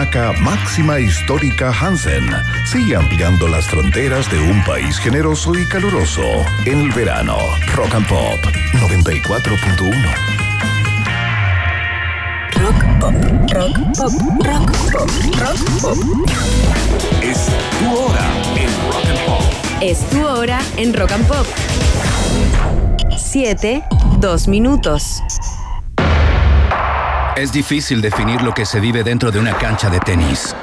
Máxima Histórica Hansen sigue ampliando las fronteras de un país generoso y caluroso en el verano. Rock and Pop 94.1. Rock pop, rock pop, rock pop, rock pop. Es tu hora en Rock and Pop. Es tu hora en Rock and Pop. 7, 2 minutos. Es difícil definir lo que se vive dentro de una cancha de tenis.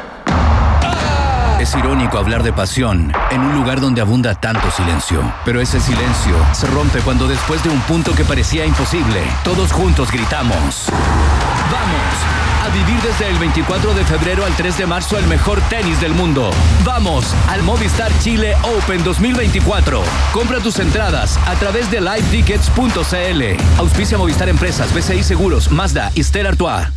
Es irónico hablar de pasión en un lugar donde abunda tanto silencio. Pero ese silencio se rompe cuando después de un punto que parecía imposible, todos juntos gritamos. ¡Vamos! A vivir desde el 24 de febrero al 3 de marzo el mejor tenis del mundo. ¡Vamos! Al Movistar Chile Open 2024. Compra tus entradas a través de livetickets.cl. Auspicia Movistar Empresas, BCI Seguros, Mazda y Stella Artois.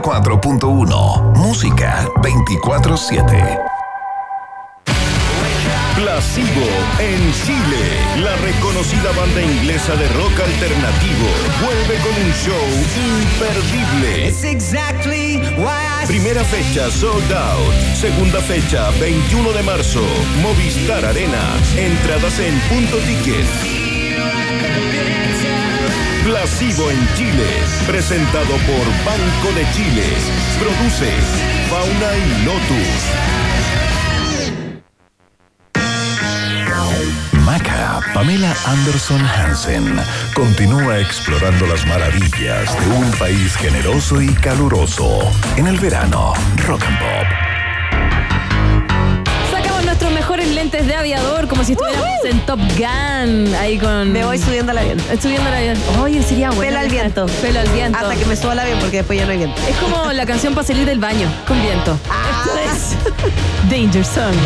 94.1 Música 24/7 Placebo en Chile. La reconocida banda inglesa de rock alternativo vuelve con un show imperdible. Primera fecha sold out. Segunda fecha 21 de marzo. Movistar Arena. Entradas en punto ticket. Placebo en Chile. Presentado por Banco de Chile. Produce Fauna y Lotus. Maca Pamela Anderson Hansen continúa explorando las maravillas de un país generoso y caluroso en el verano. Rock and Pop. Mejores lentes de aviador como si estuviéramos en Top Gun. Ahí con. Me voy subiendo al avión. Subiendo el avión. Oye, sería bueno. Pelo al viento. Pelo al viento. Hasta que me suba al avión porque después ya no hay viento. Es como la canción para salir del baño, con viento. Esto es Danger Song.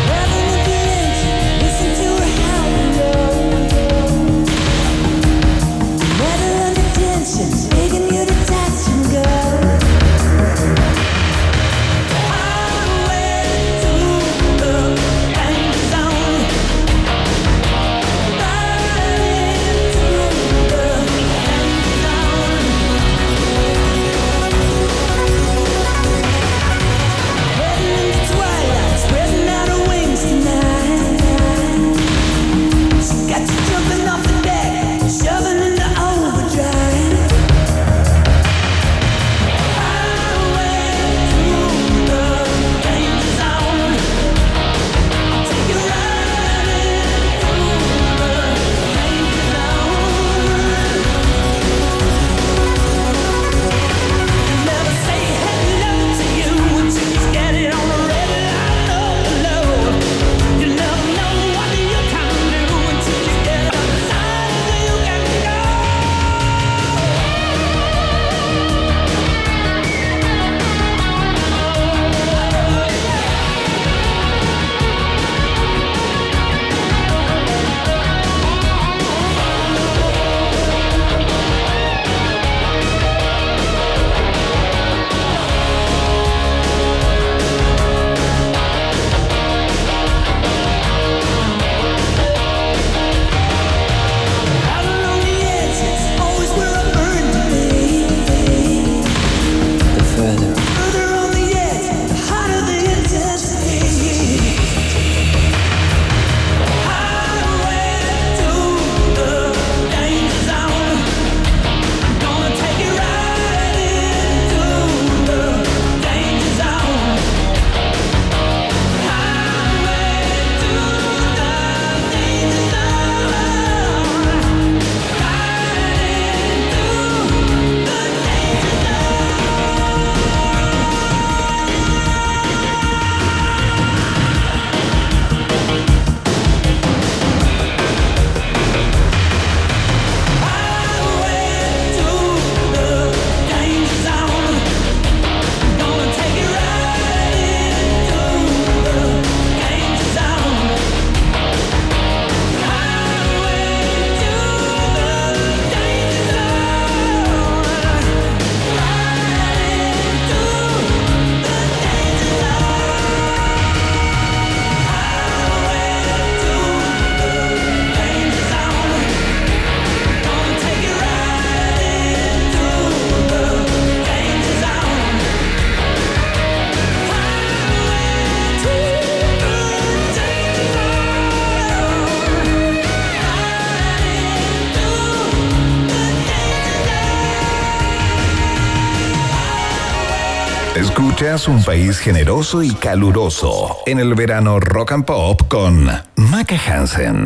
Un país generoso y caluroso en el verano Rock and Pop con Maca Hansen.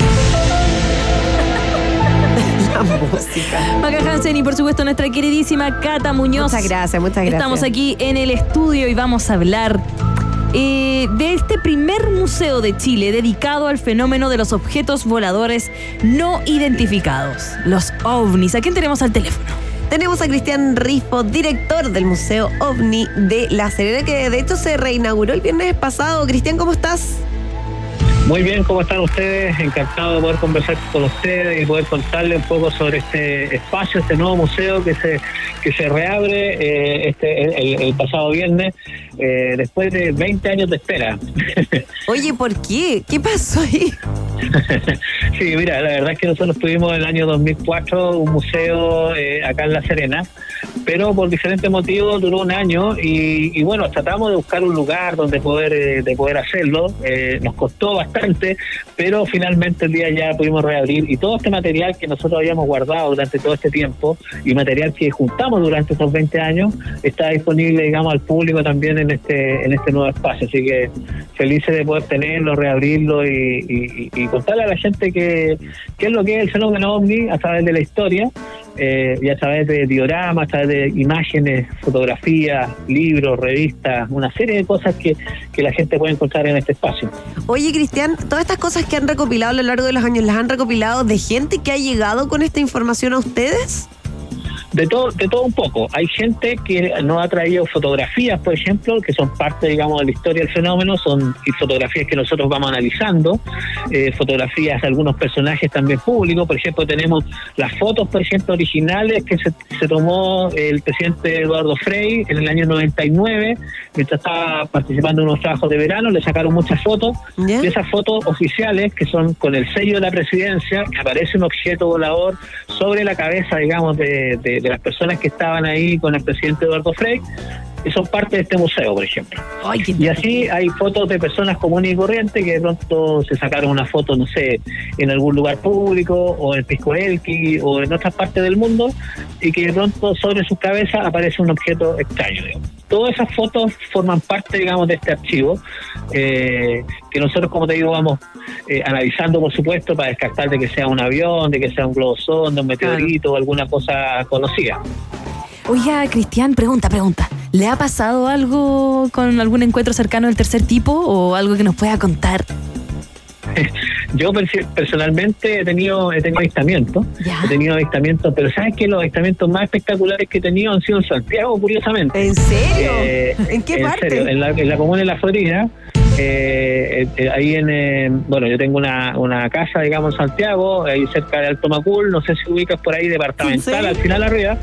La música. Maca Hansen y por supuesto nuestra queridísima Cata Muñoz. Muchas gracias, muchas gracias. Estamos aquí en el estudio y vamos a hablar eh, de este primer museo de Chile dedicado al fenómeno de los objetos voladores no identificados, los ovnis. ¿A quién tenemos al teléfono? Tenemos a Cristian Rifo, director del Museo OVNI de La Serena, que de hecho se reinauguró el viernes pasado. Cristian, ¿cómo estás? Muy bien, ¿cómo están ustedes? Encantado de poder conversar con ustedes y poder contarles un poco sobre este espacio, este nuevo museo que se que se reabre eh, este el pasado viernes eh, después de 20 años de espera. Oye, ¿por qué? ¿Qué pasó ahí? sí, mira, la verdad es que nosotros tuvimos en el año 2004 un museo eh, acá en La Serena, pero por diferentes motivos duró un año y, y bueno, tratamos de buscar un lugar donde poder eh, de poder hacerlo. Eh, nos costó bastante, pero finalmente el día ya pudimos reabrir y todo este material que nosotros habíamos guardado durante todo este tiempo y material que juntamos durante estos 20 años está disponible, digamos, al público también en este en este nuevo espacio. Así que felices de poder tenerlo, reabrirlo y, contarle a la gente qué es lo que es el fenómeno ovni a través de la historia eh, y a través de dioramas, a través de imágenes, fotografías, libros, revistas, una serie de cosas que, que la gente puede encontrar en este espacio. Oye, Cristian, todas estas cosas que han recopilado a lo largo de los años, ¿las han recopilado de gente que ha llegado con esta información a ustedes? De todo, de todo un poco. Hay gente que nos ha traído fotografías, por ejemplo, que son parte, digamos, de la historia del fenómeno, son fotografías que nosotros vamos analizando, eh, fotografías de algunos personajes también públicos, por ejemplo, tenemos las fotos, por ejemplo, originales que se, se tomó el presidente Eduardo Frei en el año 99, mientras estaba participando en unos trabajos de verano, le sacaron muchas fotos, ¿Ya? y esas fotos oficiales que son con el sello de la presidencia, que aparece un objeto volador sobre la cabeza, digamos, de, de- de las personas que estaban ahí con el presidente Eduardo Frei, y son parte de este museo, por ejemplo. Ay, Y así hay fotos de personas comunes y corrientes que de pronto se sacaron una foto, no sé, en algún lugar público o en Pisco Elqui o en otras partes del mundo y que de pronto sobre sus cabezas aparece un objeto extraño. digamos. Todas esas fotos forman parte, digamos, de este archivo eh, que nosotros, como te digo, vamos eh, analizando, por supuesto, para descartar de que sea un avión, de que sea un globo sonda, un meteorito o alguna cosa conocida. Oiga, Cristian, pregunta, pregunta. ¿Le ha pasado algo con algún encuentro cercano del tercer tipo o algo que nos pueda contar? Yo personalmente he tenido he tenido avistamientos, he tenido avistamientos, pero sabes que los avistamientos más espectaculares que he tenido han sido en Santiago, curiosamente. ¿En serio? Eh, ¿En qué parte? serio, en, la, en la comuna de La Florida, eh, eh, ahí en, eh, bueno, yo tengo una, una casa, digamos, en Santiago, ahí cerca de Alto Macul, no sé si ubicas por ahí, departamental, Sí. al final arriba.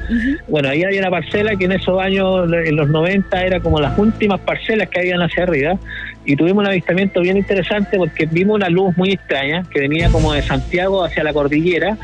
Bueno, ahí había una parcela que en esos años, en los 90, era como las últimas parcelas que habían hacia arriba. Y tuvimos un avistamiento bien interesante porque vimos una luz muy extraña que venía como de Santiago hacia la cordillera.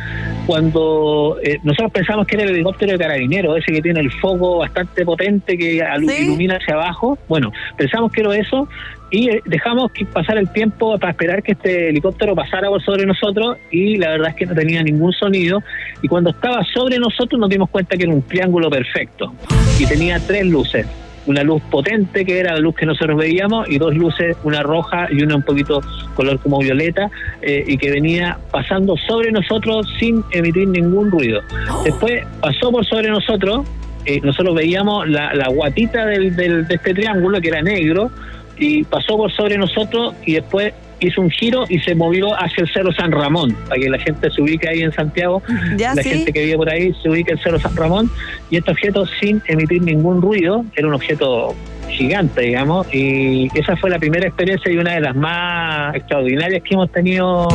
Cuando eh, nosotros pensamos que era el helicóptero de carabinero, ese que tiene el foco bastante potente que Sí. ilumina hacia abajo. Bueno, pensamos que era eso y eh, dejamos que pasar el tiempo para esperar que este helicóptero pasara por sobre nosotros y la verdad es que no tenía ningún sonido. Y cuando estaba sobre nosotros nos dimos cuenta que era un triángulo perfecto. Y tenía tres luces. Una luz potente que era la luz que nosotros veíamos y dos luces, una roja y una un poquito color como violeta eh, y que venía pasando sobre nosotros sin emitir ningún ruido. Después pasó por sobre nosotros, eh, nosotros veíamos la, la guatita del, del- de este triángulo que era negro y pasó por sobre nosotros y después hizo un giro y se movió hacia el Cerro San Ramón, para que la gente se ubique ahí en Santiago Ya, la sí. gente que vive por ahí se ubica en Cerro San Ramón y este objeto sin emitir ningún ruido, era un objeto gigante, digamos, y esa fue la primera experiencia y una de las más extraordinarias que hemos tenido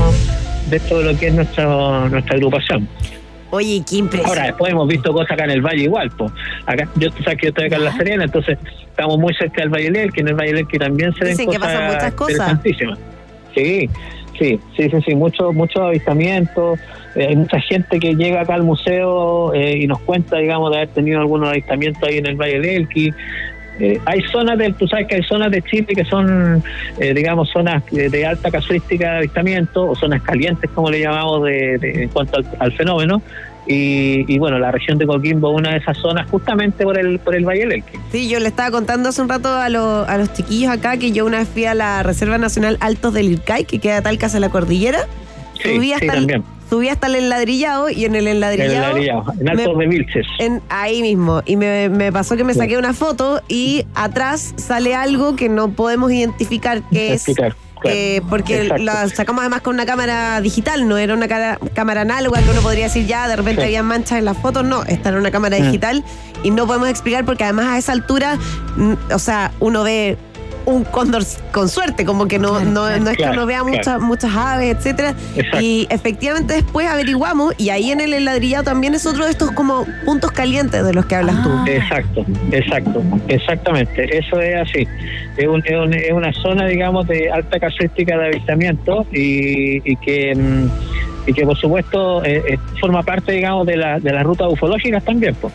de todo lo que es nuestra, nuestra agrupación. Oye, qué impresión. Ahora, después hemos visto cosas acá en el Valle igual, pues. Acá, yo sabes que yo estoy acá en La Serena, entonces estamos muy cerca del Valle del Elqui, en el Valle del Elqui también se ven Dicen que cosas pasan muchas cosas. Sí, sí, sí, sí, sí, muchos muchos avistamientos. Eh, hay mucha gente que llega acá al museo eh, y nos cuenta, digamos, de haber tenido algunos avistamientos ahí en el Valle del Elqui. Eh, hay zonas del, tú sabes que hay zonas de Chile que son, eh, digamos, zonas de, alta casuística de avistamiento o zonas calientes, como le llamamos, de, de- en cuanto al, al fenómeno. Y, y bueno, la región de Coquimbo, una de esas zonas, justamente por el por el Valle del Elqui. Sí, yo le estaba contando hace un rato a, los- a los chiquillos acá que yo una vez fui a la Reserva Nacional Altos del Ircay, que queda tal casa la cordillera. Sí, subí, sí, hasta el, también. Subí hasta el enladrillado y en el En, el enladrillado. Ladrillado, en me- Altos de Vilches. en- ahí mismo. Y me, me pasó que me Sí. saqué una foto y atrás sale algo que no podemos identificar que es. Explicar, claro. eh, porque Exacto. la sacamos además con una cámara digital, no era una cara- cámara análoga que uno podría decir ya, de repente Sí. había manchas en las fotos, no, esta era una cámara Mm. digital y no podemos explicar porque además a esa altura, mm, o sea, uno ve un cóndor con suerte, como que no, Claro, no, claro. no es que uno vea muchas, muchas aves, etcétera. Exacto. Y efectivamente después averiguamos y ahí en el enladrillado también es otro de estos como puntos calientes de los que hablas tú. Ah. Exacto, exacto, exactamente, eso es así. Es, un- es un- es una zona, digamos, de alta casuística de avistamiento y, y que mm, y que por supuesto eh, eh, forma parte, digamos, de la de las rutas ufológicas también. Pues.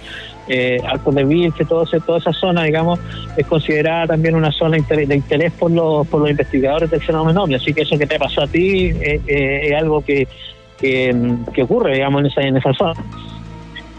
Eh, Altos de Vilche, todo ese- toda esa zona, digamos, es considerada también una zona de interés por los, por los investigadores del fenómeno. Así que eso que te pasó a ti eh, eh, es algo que, que, que ocurre, digamos, en esa, en esa zona.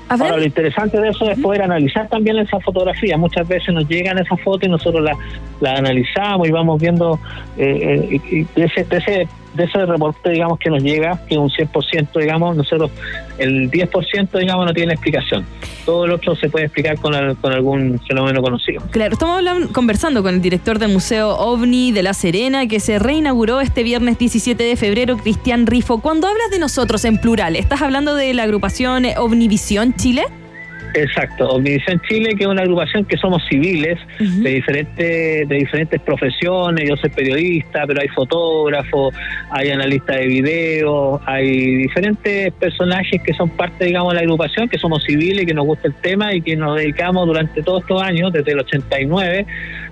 Ahora, lo interesante de eso es poder analizar también esa fotografía. Muchas veces nos llegan esas fotos y nosotros las la analizamos y vamos viendo eh, eh, de, ese, de, ese, de ese reporte, digamos, que nos llega, que un 100%, digamos, nosotros el 10%, digamos, no tiene explicación. Todo lo otro se puede explicar con, al- con algún fenómeno conocido. Claro, estamos hablan- conversando con el director del Museo OVNI de La Serena, que se reinauguró este viernes 17 de febrero, Cristian Rifo. Cuando hablas de nosotros en plural, ¿estás hablando de la agrupación OVNIVisión Chile? Exacto, Omnivisión Chile, que es una agrupación que somos civiles de diferentes de diferentes profesiones. Yo soy periodista, pero hay fotógrafos, hay analistas de video, hay diferentes personajes que son parte, digamos, de la agrupación, que somos civiles, que nos gusta el tema y que nos dedicamos durante todos estos años, desde el 89,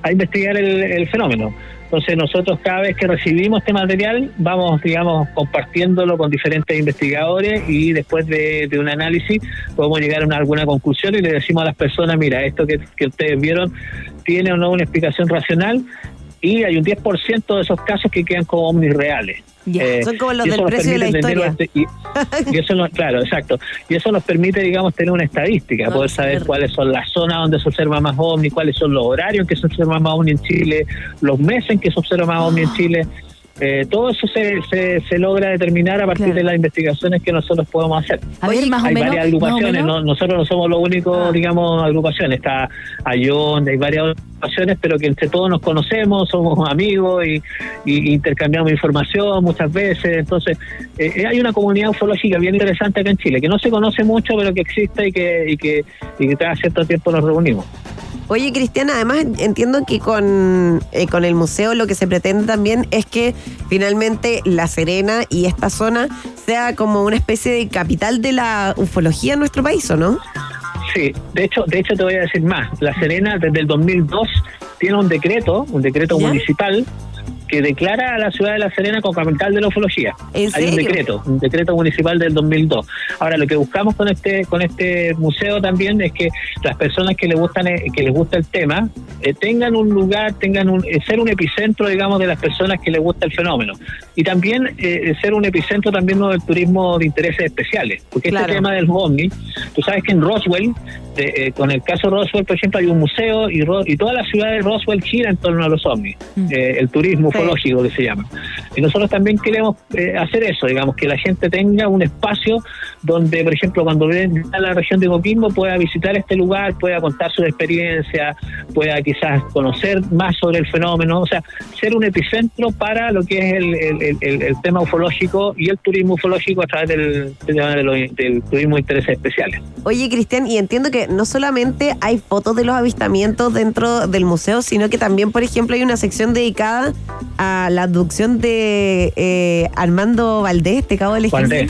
a investigar el, el fenómeno. Entonces nosotros cada vez que recibimos este material vamos, digamos, compartiéndolo con diferentes investigadores y después de, un análisis podemos llegar a una- alguna conclusión y le decimos a las personas, mira, esto que ustedes vieron tiene o no una explicación racional y hay un 10% de esos casos que quedan como ovnis reales. Eh, son como los del precio de la historia. Y, y eso nos, claro, exacto. Y eso nos permite, digamos, tener una estadística, No, poder saber. cuáles son las zonas donde se observa más ovni, cuáles son los horarios en que se observa más ovni en Chile, los meses en que se observa más ovni en Chile. Eh, todo eso se, se, se logra determinar a partir Claro. de las investigaciones que nosotros podemos hacer. A ver, más o hay varias agrupaciones, no- nosotros no somos los únicos, Ah. digamos, agrupaciones. Está Ayón, hay varias agrupaciones, pero que entre todos nos conocemos, somos amigos y, y intercambiamos información muchas veces. Entonces, eh, eh, hay una comunidad ufológica bien interesante acá en Chile, que no se conoce mucho, pero que existe y que, y que, y que cada cierto tiempo nos reunimos. Oye, Cristiana, además entiendo que con, eh, con el museo lo que se pretende también es que finalmente La Serena y esta zona sea como una especie de capital de la ufología en nuestro país, ¿o no? Sí, de hecho, de hecho te voy a decir más. La Serena desde el 2002 tiene un decreto, un decreto ¿Ya? municipal que declara a la ciudad de La Serena como capital de la ufología. ¿En Hay un decreto, un decreto municipal del 2002. Ahora lo que buscamos con este con este museo también es que las personas que les gustan eh, que les gusta el tema eh, tengan un lugar, tengan un eh, ser un epicentro, digamos, de las personas que les gusta el fenómeno y también eh, ser un epicentro también ¿no? del turismo de intereses especiales, porque Claro. este tema del ovni, tú sabes que en Roswell de- eh, con el caso Roswell, por ejemplo, hay un museo y, y toda la ciudad de Roswell gira en torno a los ovnis, Mm. eh, el turismo Sí. ufológico que se llama. Y nosotros también queremos eh, hacer eso, digamos, que la gente tenga un espacio donde, por ejemplo, cuando ven a la región de Coquimbo pueda visitar este lugar, pueda contar su experiencia, pueda quizás conocer más sobre el fenómeno, o sea, ser un epicentro para lo que es el, el- el- tema ufológico y el turismo ufológico a través del, del- del turismo de intereses especiales. Oye, Cristian, y entiendo que no solamente hay fotos de los avistamientos dentro del museo, sino que también, por ejemplo, hay una sección dedicada a la abducción de eh, Armando Valdés, este cabo del Valdés.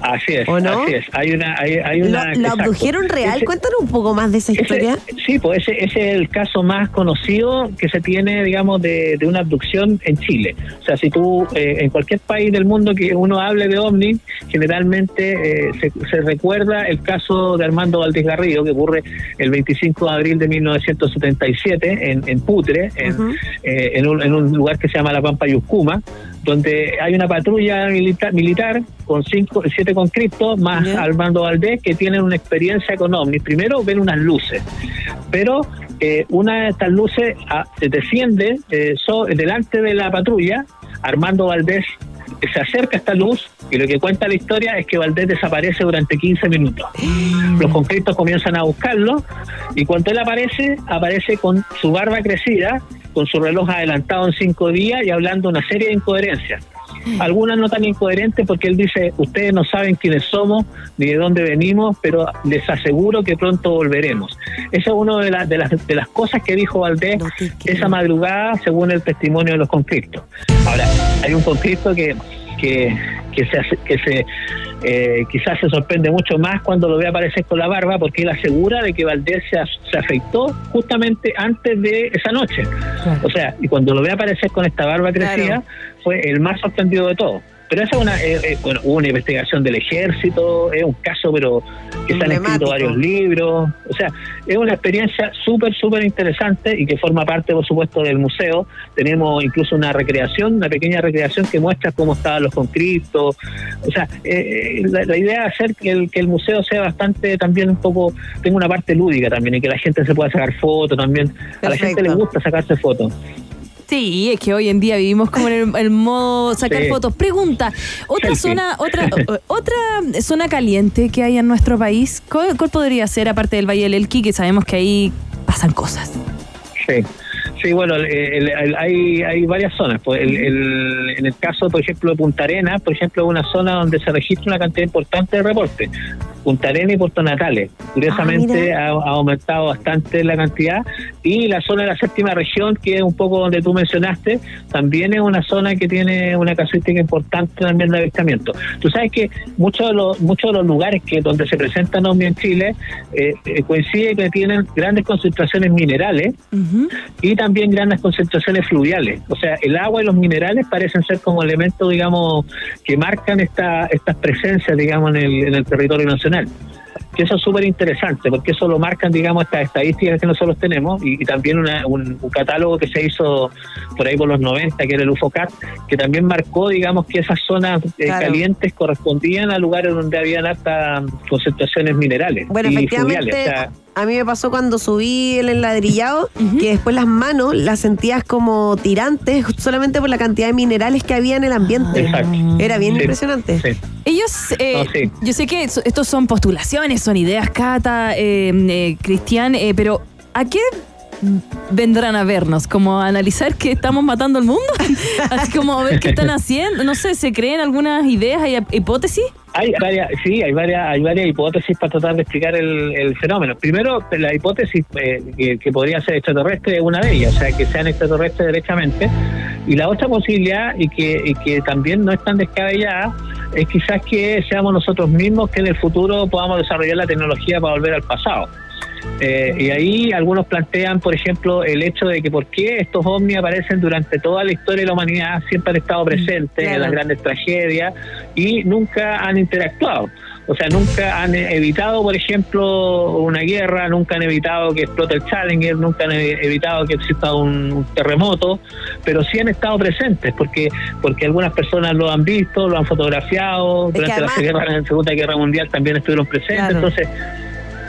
Así es, ¿O no? así es. Hay una, hay, hay ¿Lo, una. exacto. abdujeron real? Ese- Cuéntanos un poco más de esa ese- historia. Sí, pues ese, ese es el caso más conocido que se tiene, digamos, de, de una abducción en Chile. O sea, si tú, eh, en cualquier país del mundo que uno hable de ovni, generalmente eh, se, se recuerda el caso de Armando Valdés Garrido, que ocurre el 25 de abril de 1977 en, en Putre, en, eh, en, un, en un lugar que se llama La Pampa Yuscuma, donde hay una patrulla milita- militar con cinco, siete conscriptos, más. Armando Valdés, que tienen una experiencia con ovnis. Primero ven unas luces, pero eh, una de estas luces ah, desciende eh, so- delante de la patrulla. Armando Valdés eh, se acerca a esta luz y lo que cuenta la historia es que Valdés desaparece durante 15 minutos. Los conscriptos comienzan a buscarlo y cuando él aparece, aparece con su barba crecida, con su reloj adelantado en cinco días y hablando una serie de incoherencias. Algunas no tan incoherentes porque él dice, ustedes no saben quiénes somos ni de dónde venimos, pero les aseguro que pronto volveremos. Esa es una de, las de, las, de las cosas que dijo Valdés No esa madrugada según el testimonio de los conscriptos. Ahora, hay un conscripto que, que, que se, hace- que se eh, quizás se sorprende mucho más cuando lo ve aparecer con la barba porque él asegura de que Valdés se, se afeitó justamente antes de esa noche. O sea, y cuando lo ve aparecer con esta barba Claro. crecida, fue el más sorprendido de todos. Pero esa es una, eh, eh, bueno, hubo una investigación del ejército, es un caso, pero que se han escrito varios libros. O sea, es una experiencia súper, súper interesante y que forma parte, por supuesto, del museo. Tenemos incluso una recreación, una pequeña recreación que muestra cómo estaban los conscriptos. O sea, eh, eh, la, la idea es hacer que el, que el museo sea bastante también un poco, tenga una parte lúdica también y que la gente se pueda sacar fotos también. A la gente le gusta sacarse fotos. Sí, es que hoy en día vivimos como en el, el modo sacar Sí. fotos. Pregunta, otra Selfie. zona, otra otra zona caliente que hay en nuestro país, ¿cuál, cuál podría ser aparte del Valle del Elqui, que sabemos que ahí pasan cosas? Sí, sí bueno, el- el- el- hay, hay varias zonas. Pues en el caso, por ejemplo, de Punta Arenas, por ejemplo, es una zona donde se registra una cantidad importante de reportes. Punta Arenas y Puerto Natales. Curiosamente Ah, ha, ha aumentado bastante la cantidad. Y la zona de la séptima región, que es un poco donde tú mencionaste, también es una zona que tiene una casuística importante también de avistamiento. Tú sabes que muchos de los, muchos de los lugares que donde se presentan ovnis en Chile eh, eh, coincide que tienen grandes concentraciones minerales y también grandes concentraciones fluviales. O sea, el agua y los minerales parecen ser como elementos, digamos, que marcan esta, estas presencias, digamos, en el, en el territorio nacional nacional. Que eso es súper interesante, porque eso lo marcan, digamos, estas estadísticas que nosotros tenemos y, y también una- un, un catálogo que se hizo por ahí por los 90, que era el UFOCAT, que también marcó, digamos, que esas zonas eh, Claro. calientes correspondían a lugares donde habían altas concentraciones minerales Bueno, y efectivamente, fluviales. O sea, a mí me pasó cuando subí el enladrillado, Ujú. que después las manos las sentías como tirantes solamente por la cantidad de minerales que había en el ambiente. Exacto. Era bien Sí. impresionante. sí. Ellos, eh, No, sí. yo sé que estos son postulaciones, son ideas, Cata, eh, eh, Cristian, eh, pero ¿a qué vendrán a vernos? ¿Como a analizar que estamos matando al mundo? Así como a ver qué están haciendo. No sé, ¿se creen algunas ideas y hipótesis? Hay varias, sí, hay varias, hay varias hipótesis para tratar de explicar el, fenómeno. Primero, la hipótesis eh, que, que podría ser extraterrestre es una de ellas, o sea, que sean extraterrestres derechamente. Y la otra posibilidad, y que, y que también no es tan descabellada, es quizás que seamos nosotros mismos que en el futuro podamos desarrollar la tecnología para volver al pasado. Eh, y ahí algunos plantean, por ejemplo, el hecho de que por qué estos ovnis aparecen durante toda la historia de la humanidad, siempre han estado presentes Claro. en las grandes tragedias y nunca han interactuado. O sea, nunca han evitado, por ejemplo, una guerra, nunca han evitado que explote el Challenger, nunca han evitado que exista un, un terremoto, pero sí han estado presentes porque porque algunas personas lo han visto, lo han fotografiado, Es durante además- la, guerra, la Segunda Guerra Mundial también estuvieron presentes, Claro. entonces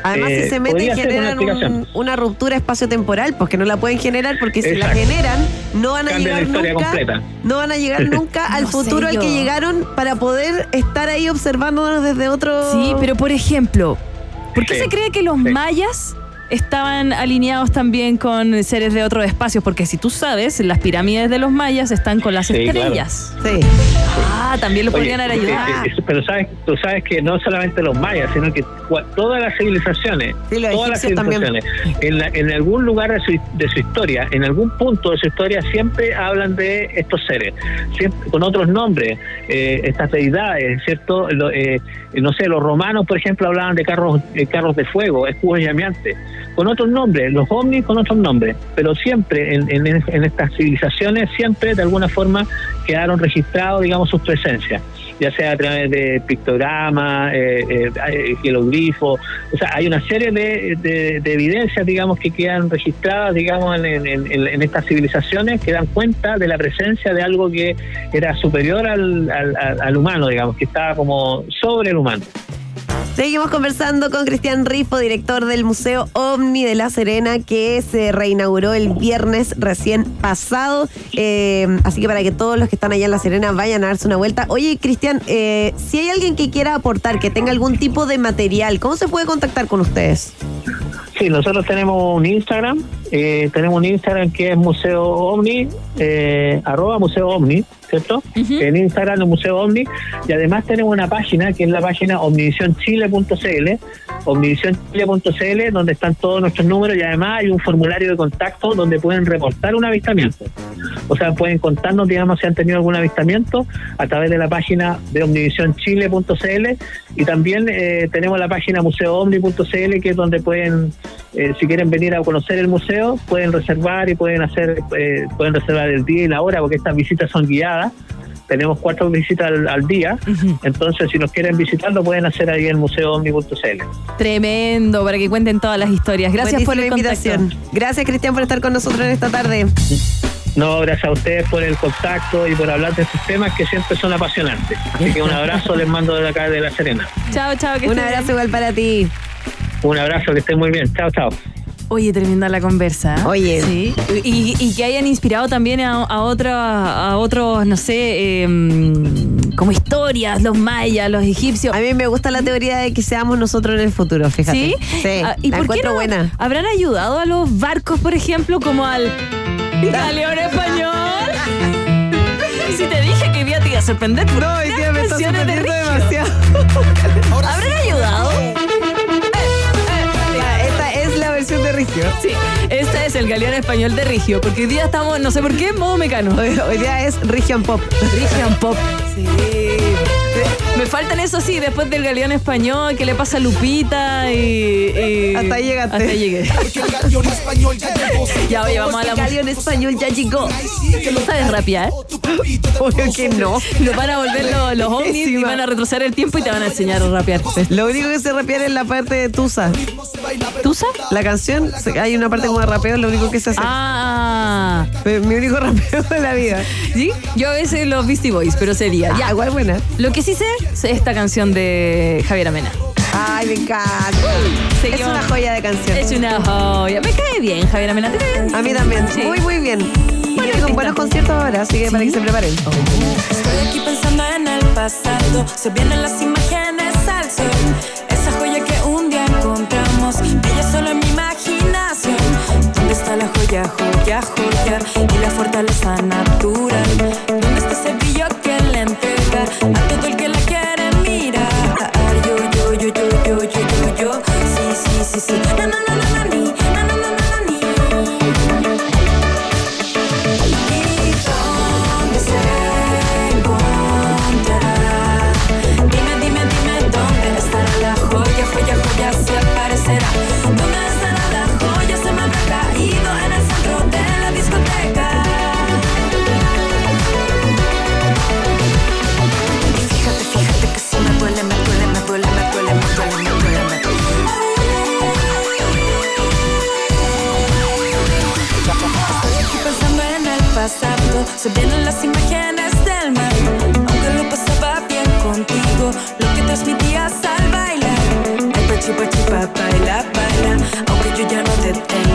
Además, Eh, si se meten, podría ser una generan un- una ruptura espacio-temporal, pues que no la pueden generar, porque si la generan, no van a llegar nunca, completa. no van a llegar nunca al No futuro al que llegaron para poder estar ahí observándonos desde otro. Sí, pero por ejemplo, ¿por qué Sí, se cree que los sí. mayas estaban alineados también con seres de otros espacios? Porque si tú sabes, las pirámides de los mayas están con las Sí, claro. estrellas. Sí. Ah, también lo Oye, podrían haber eh, ayudado. eh, eh, pero sabes, tú sabes que no solamente los mayas, sino que cua- todas las civilizaciones, Sí, los todas las civilizaciones, en, la- en algún lugar de su, de su historia, en algún punto de su historia, siempre hablan de estos seres, siempre, con otros nombres, eh, estas deidades, ¿cierto? Lo- eh, no sé, los romanos, por ejemplo, hablaban de carros, eh, carros de fuego, escudos llameantes. Con otros nombres, los ovnis con otros nombres, pero siempre en, en- estas civilizaciones, siempre de alguna forma quedaron registrados, digamos, sus presencias, ya sea a través de pictogramas, eh, eh, eh, o sea, hay una serie de, de- de evidencias, digamos, que quedan registradas, digamos, en, estas civilizaciones que dan cuenta de la presencia de algo que era superior al- al- al humano, digamos, que estaba como sobre el humano. Seguimos conversando con Cristian Rifo, director del Museo OVNI de La Serena, que se reinauguró el viernes recién pasado. Eh, así que para que todos los que están allá en La Serena vayan a darse una vuelta. Oye, Cristian, eh, si hay alguien que quiera aportar, que tenga algún tipo de material, ¿cómo se puede contactar con ustedes? Sí, nosotros tenemos un Instagram, eh, tenemos un Instagram que es Museo Omni, eh, arroba Museo Omni, ¿cierto? En Instagram es Museo Omni, y además tenemos una página que es la página omnivisionchile.cl, omnivisionchile.cl, donde están todos nuestros números y además hay un formulario de contacto donde pueden reportar un avistamiento. O sea, pueden contarnos, digamos, si han tenido algún avistamiento a través de la página de omnivisionchile.cl y también eh, tenemos la página museoomni.cl que es donde pueden, eh, si quieren venir a conocer el museo, pueden reservar y pueden hacer, eh, pueden reservar el día y la hora porque estas visitas son guiadas. Tenemos cuatro visitas al, al día, entonces si nos quieren visitar lo pueden hacer ahí en museoomni.cl. Tremendo, para que cuenten todas las historias. Gracias por contacto. invitación. Gracias, Cristian, por estar con nosotros en esta tarde. No, gracias a ustedes por el contacto y por hablar de estos temas que siempre son apasionantes. Así que un abrazo les mando de acá de La Serena. Chao, chao. Que Un abrazo bien. igual para ti. Un abrazo, que estén muy bien. Chao, chao. Oye, tremenda la conversa. ¿eh? Oye. Sí. Y, y que hayan inspirado también a, a, otra- a otros, no sé, em, como historias, los mayas, los egipcios. A mí me gusta la teoría de que seamos nosotros en el futuro, fíjate. ¿Sí? Sí, Ah, ¿Y la por qué no buena. habrán ayudado a los barcos, por ejemplo, como al galeón español? Si te dije que hoy día te iba a sorprender. por No, las día me está sorprendiendo demasiado. ¿Habrán ayudado? Es de Rigio. Sí, este es el galeón español de Rigio, porque hoy día estamos, no sé por qué, en modo mecano. Hoy, hoy día es Region Pop. Rigian Pop. Sí. Me faltan eso sí, después del galeón español, que le pasa a Lupita y. y- Hasta ahí llegaste. Hasta ahí llegué. ya, oye, vamos a la Galeón español ya llegó. ¿Sabes rapear? Obvio que no. Nos van a volver los, los ovnis y van a retroceder el tiempo y te van a enseñar a rapear. Lo único que se rapea es la parte de Tusa. ¿Tusa? La canción, hay una parte como de rapeo, lo único que se hace. Ah, Mi único rapeo de la vida. ¿sí? Yo a veces los Beastie Boys, pero sería. Ya, Ya, igual buena. Lo que sí sé es esta canción de Javier Amena. Ay, me encanta. Es Seguimos. una joya de canción. Es una joya. Me cae bien, Javier Amena. ¿Te cae bien? A mí también. Sí. Muy, muy bien. Y Bueno, viene con buenos conciertos ahora, así que para que se preparen. Estoy aquí pensando en el pasado. Se vienen las imágenes al sol. Esa joya que un día encontramos. Ella solo en mi imaginación. ¿Dónde está la joya, joya, joya? Y la fortaleza natural. Se vienen las imágenes del mar. Aunque lo pasaba bien contigo, lo que transmitías al bailar. Ay, pachi, pachi, pa, baila, baila. Aunque yo ya no te tenga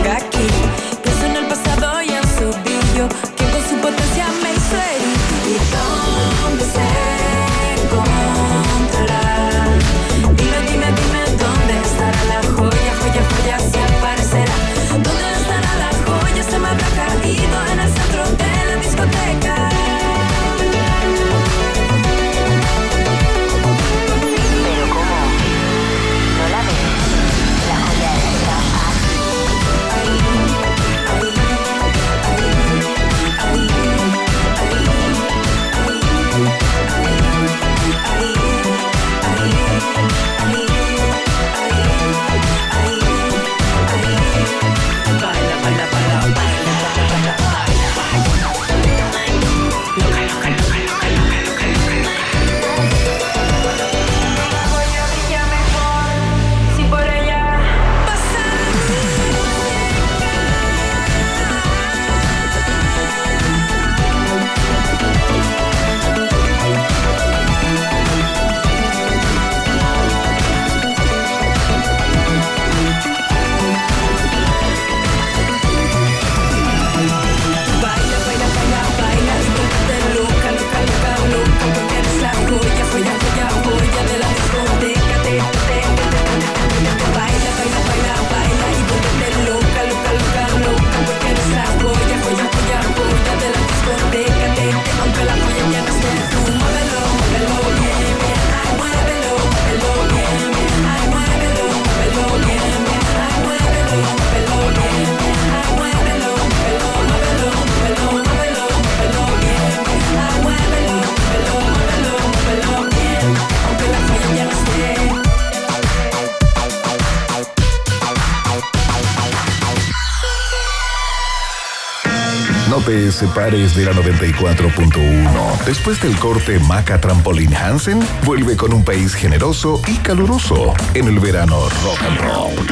separes de la 94.1. Después del corte, Maca Trampolin Hansen vuelve con un país generoso y caluroso en el verano rock and roll.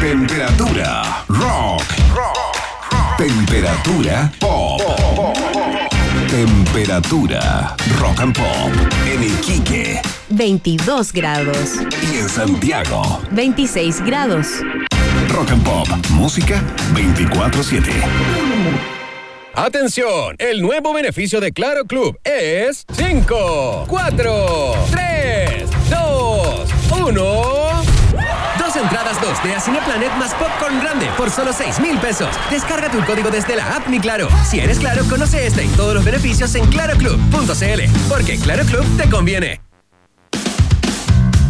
Temperatura rock. Temperatura pop. Temperatura rock and pop en Iquique 22 grados. y en Santiago. 26 grados. Rock and pop, música 24/7. Atención, el nuevo beneficio de Claro Club es 5, 4, 3, 2, 1. Dos entradas 2D a Cineplanet más Popcorn Grande por solo 6 mil pesos. Descarga tu código desde la app Mi Claro. Si eres Claro, conoce este y todos los beneficios en claroclub.cl. Porque Claro Club te conviene.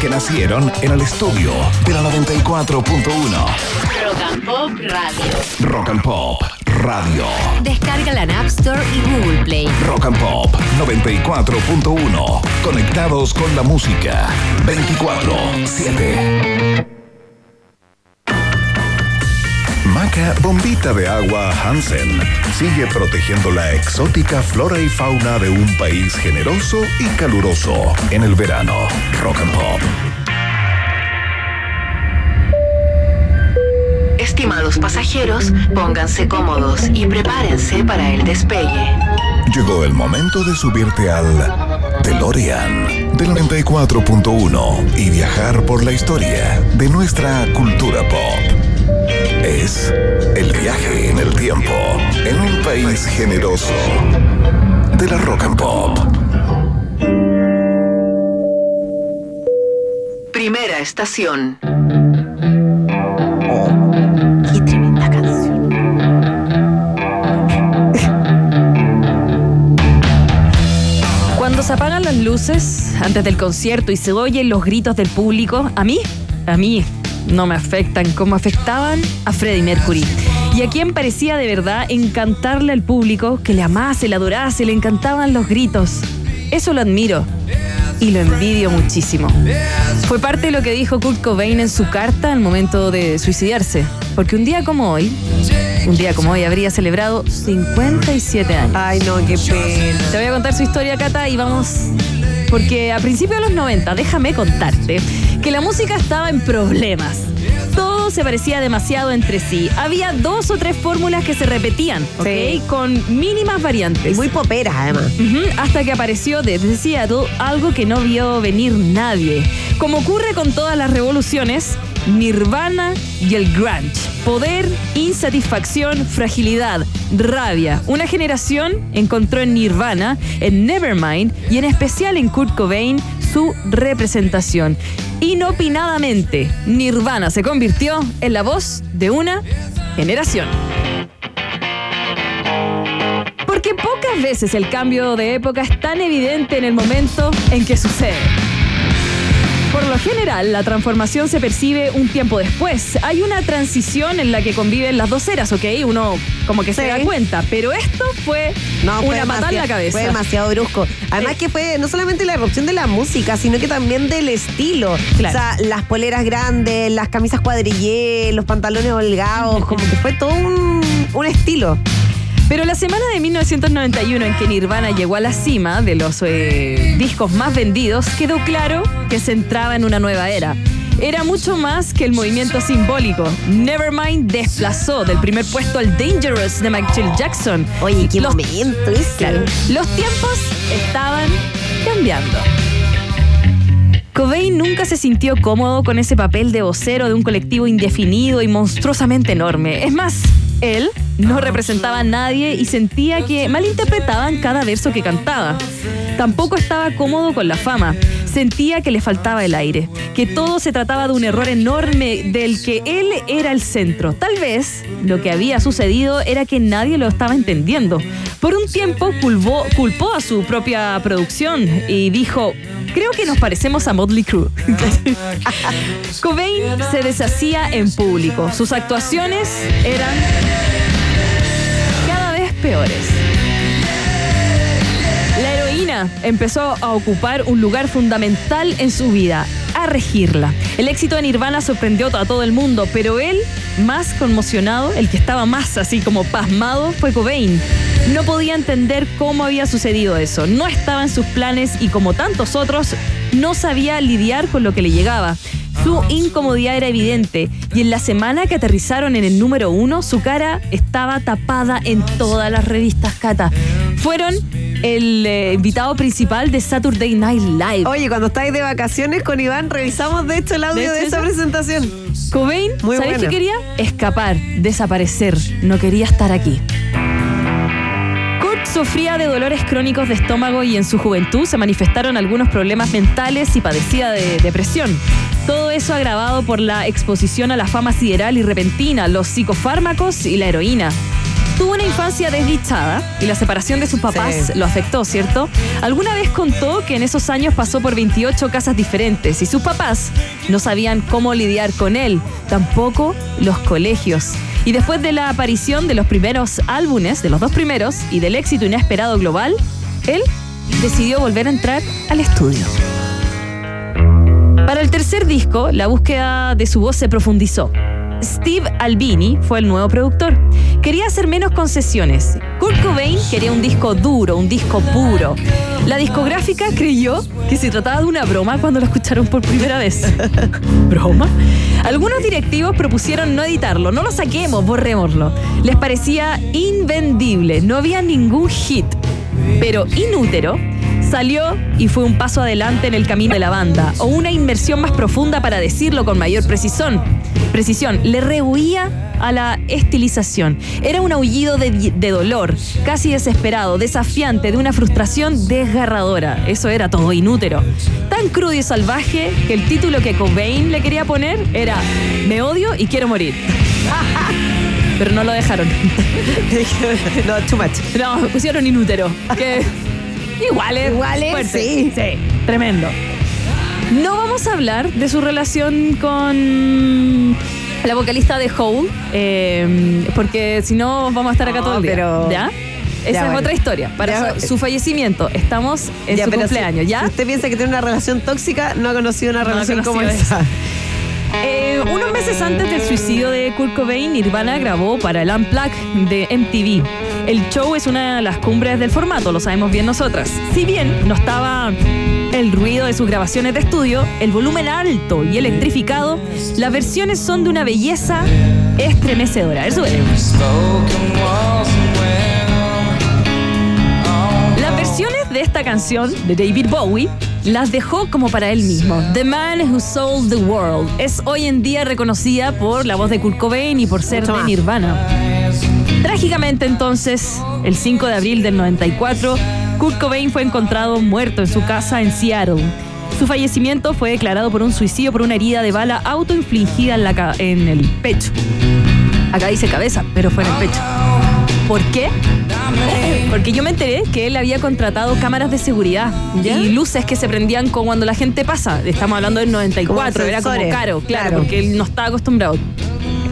que nacieron en el estudio de la 94.1. Rock and Pop Radio. Rock and Pop Radio. Descárgala en App Store y Google Play. Rock and Pop 94.1. Conectados con la música 24-7. Maca Bombita de Agua Hansen sigue protegiendo la exótica flora y fauna de un país generoso y caluroso en el verano. Rock and Pop. Estimados pasajeros, pónganse cómodos y prepárense para el despegue. Llegó el momento de subirte al DeLorean del 94.1 y viajar por la historia de nuestra cultura pop. Es el viaje en el tiempo en un país generoso de la rock and pop. Primera estación. Qué tremenda canción. Cuando se apagan las luces antes del concierto y se oyen los gritos del público, a mí, a mí no me afectan como afectaban a Freddie Mercury. Y a quien parecía de verdad encantarle al público, que le amase, le adorase, le encantaban los gritos. Eso lo admiro y lo envidio muchísimo. Fue parte de lo que dijo Kurt Cobain en su carta al momento de suicidarse. Porque un día como hoy, un día como hoy habría celebrado 57 años. Ay, no, qué pena. Te voy a contar su historia, Cata, y vamos. Porque a principios de los 90, déjame contarte que la música estaba en problemas. Todo se parecía demasiado entre sí. Había dos o tres fórmulas que se repetían, ¿ok? Sí. Con mínimas variantes. Muy popera, además. Hasta que apareció desde Seattle algo que no vio venir nadie. Como ocurre con todas las revoluciones, Nirvana y el grunge. Poder, insatisfacción, fragilidad, rabia. Una generación encontró en Nirvana, en Nevermind y en especial en Kurt Cobain su representación. Inopinadamente, Nirvana se convirtió en la voz de una generación. Porque pocas veces el cambio de época es tan evidente en el momento en que sucede. Lo general, la transformación se percibe un tiempo después. Hay una transición en la que conviven las dos eras, ¿ok? Uno como que se da cuenta, pero esto fue No, fue una patada en la cabeza. Fue demasiado brusco. Además que fue no solamente la erupción de la música, sino que también del estilo. Claro. O sea, las poleras grandes, las camisas cuadrillé, los pantalones holgados, como que fue todo un, un estilo. Pero la semana de 1991 en que Nirvana llegó a la cima de los eh, discos más vendidos, quedó claro que se entraba en una nueva era. Era mucho más que el movimiento simbólico. Nevermind desplazó del primer puesto al Dangerous de Michael Jackson. Oye, qué Los- momento ese. Claro, los tiempos estaban cambiando. Cobain nunca se sintió cómodo con ese papel de vocero de un colectivo indefinido y monstruosamente enorme. Es más, él no representaba a nadie y sentía que malinterpretaban cada verso que cantaba. Tampoco estaba cómodo con la fama. Sentía que le faltaba el aire, que todo se trataba de un error enorme del que él era el centro. Tal vez lo que había sucedido era que nadie lo estaba entendiendo. Por un tiempo culpó, culpó a su propia producción y dijo, creo que nos parecemos a Motley Crue. Cobain se deshacía en público. Sus actuaciones eran cada vez peores. Empezó a ocupar un lugar fundamental en su vida, a regirla. El éxito de Nirvana sorprendió a todo el mundo, pero él, más conmocionado, el que estaba más así como pasmado, fue Cobain. No podía entender cómo había sucedido eso, no estaba en sus planes y como tantos otros, no sabía lidiar con lo que le llegaba. Su incomodidad era evidente y en la semana que aterrizaron en el número uno, su cara estaba tapada en todas las revistas Cata. Fueron el eh, invitado principal de Saturday Night Live. Oye, cuando estáis de vacaciones con Iván, revisamos de hecho el audio ¿De de, esa presentación. Cobain, Muy ¿sabes buena. qué quería? Escapar, desaparecer. No quería estar aquí. Kurt sufría de dolores crónicos de estómago y en su juventud se manifestaron algunos problemas mentales y padecía de depresión. Todo eso agravado por la exposición a la fama sideral y repentina, los psicofármacos y la heroína. Tuvo una infancia desdichada y la separación de sus papás Sí. lo afectó, ¿cierto? Alguna vez contó que en esos años pasó por 28 casas diferentes y sus papás no sabían cómo lidiar con él, tampoco los colegios. Y después de la aparición de los primeros álbumes, de los dos primeros, y del éxito inesperado global, él decidió volver a entrar al estudio. Para el tercer disco, la búsqueda de su voz se profundizó. Steve Albini fue el nuevo productor. Quería hacer menos concesiones. Kurt Cobain quería un disco duro, un disco puro. La discográfica creyó que se trataba de una broma cuando lo escucharon por primera vez. ¿Broma? Algunos directivos propusieron no editarlo, no lo saquemos, borrémoslo. Les parecía invendible, no había ningún hit. Pero Inútero salió y fue un paso adelante en el camino de la banda, o una inmersión más profunda para decirlo con mayor precisión. Precisión, le rehuía a la estilización. Era un aullido de, de dolor, casi desesperado, desafiante, de una frustración desgarradora. Eso era todo inútero. Tan crudo y salvaje que el título que Cobain le quería poner era Me odio y quiero morir. Pero no lo dejaron. no, too much. No, pusieron inútero. Que igual es. Igual es, fuerte. sí. Sí, tremendo. No vamos a hablar de su relación con la vocalista de Hole, eh, porque si no vamos a estar acá No, todo el día. pero- ¿Ya? Esa Ya, es otra historia. Para Ya, su, su fallecimiento, estamos en Ya, su cumpleaños, si, ¿ya? Si usted piensa que tiene una relación tóxica, no ha conocido una No relación como conocido esa. Eh, unos meses antes del suicidio de Kurt Cobain, Nirvana grabó para el Unplugged de MTV. El show es una de las cumbres del formato, lo sabemos bien nosotras. Si bien no estaba el ruido de sus grabaciones de estudio, el volumen alto y electrificado, las versiones son de una belleza estremecedora. Las versiones de esta canción de David Bowie las dejó como para él mismo. The Man Who Sold the World es hoy en día reconocida por la voz de Kurt Cobain y por ser de. Nirvana. Trágicamente entonces, el 5 de abril del 94, Kurt Cobain fue encontrado muerto en su casa en Seattle. Su fallecimiento fue declarado por un suicidio por una herida de bala autoinfligida en, la en el pecho. Acá dice cabeza, pero fue en el pecho. ¿Por qué? Porque yo me enteré que él había contratado cámaras de seguridad ¿Ya? y luces que se prendían con cuando la gente pasa. Estamos hablando del 94, Como era como caro, claro, Claro. porque él no estaba acostumbrado.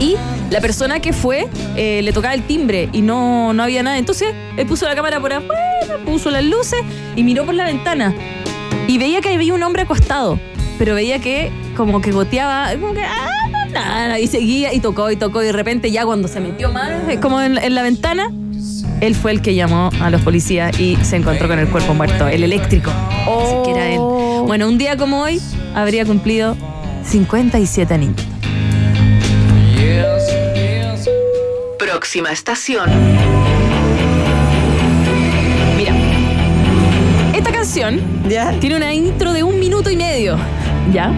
Y la persona que fue eh, le tocaba el timbre y no, no había nada. Entonces él puso la cámara por afuera, puso las luces y miró por la ventana. Y veía que había un hombre acostado, pero veía que como que goteaba, como que ah, nada, y seguía y tocó y tocó y de repente ya cuando se metió más, eh, como en, en la ventana, él fue el que llamó a los policías y se encontró con el cuerpo muerto, el eléctrico. Así que era él. Bueno, un día como hoy habría cumplido 57 años. Próxima estación. Canción ¿Ya? tiene una intro de un minuto y medio, ¿ya?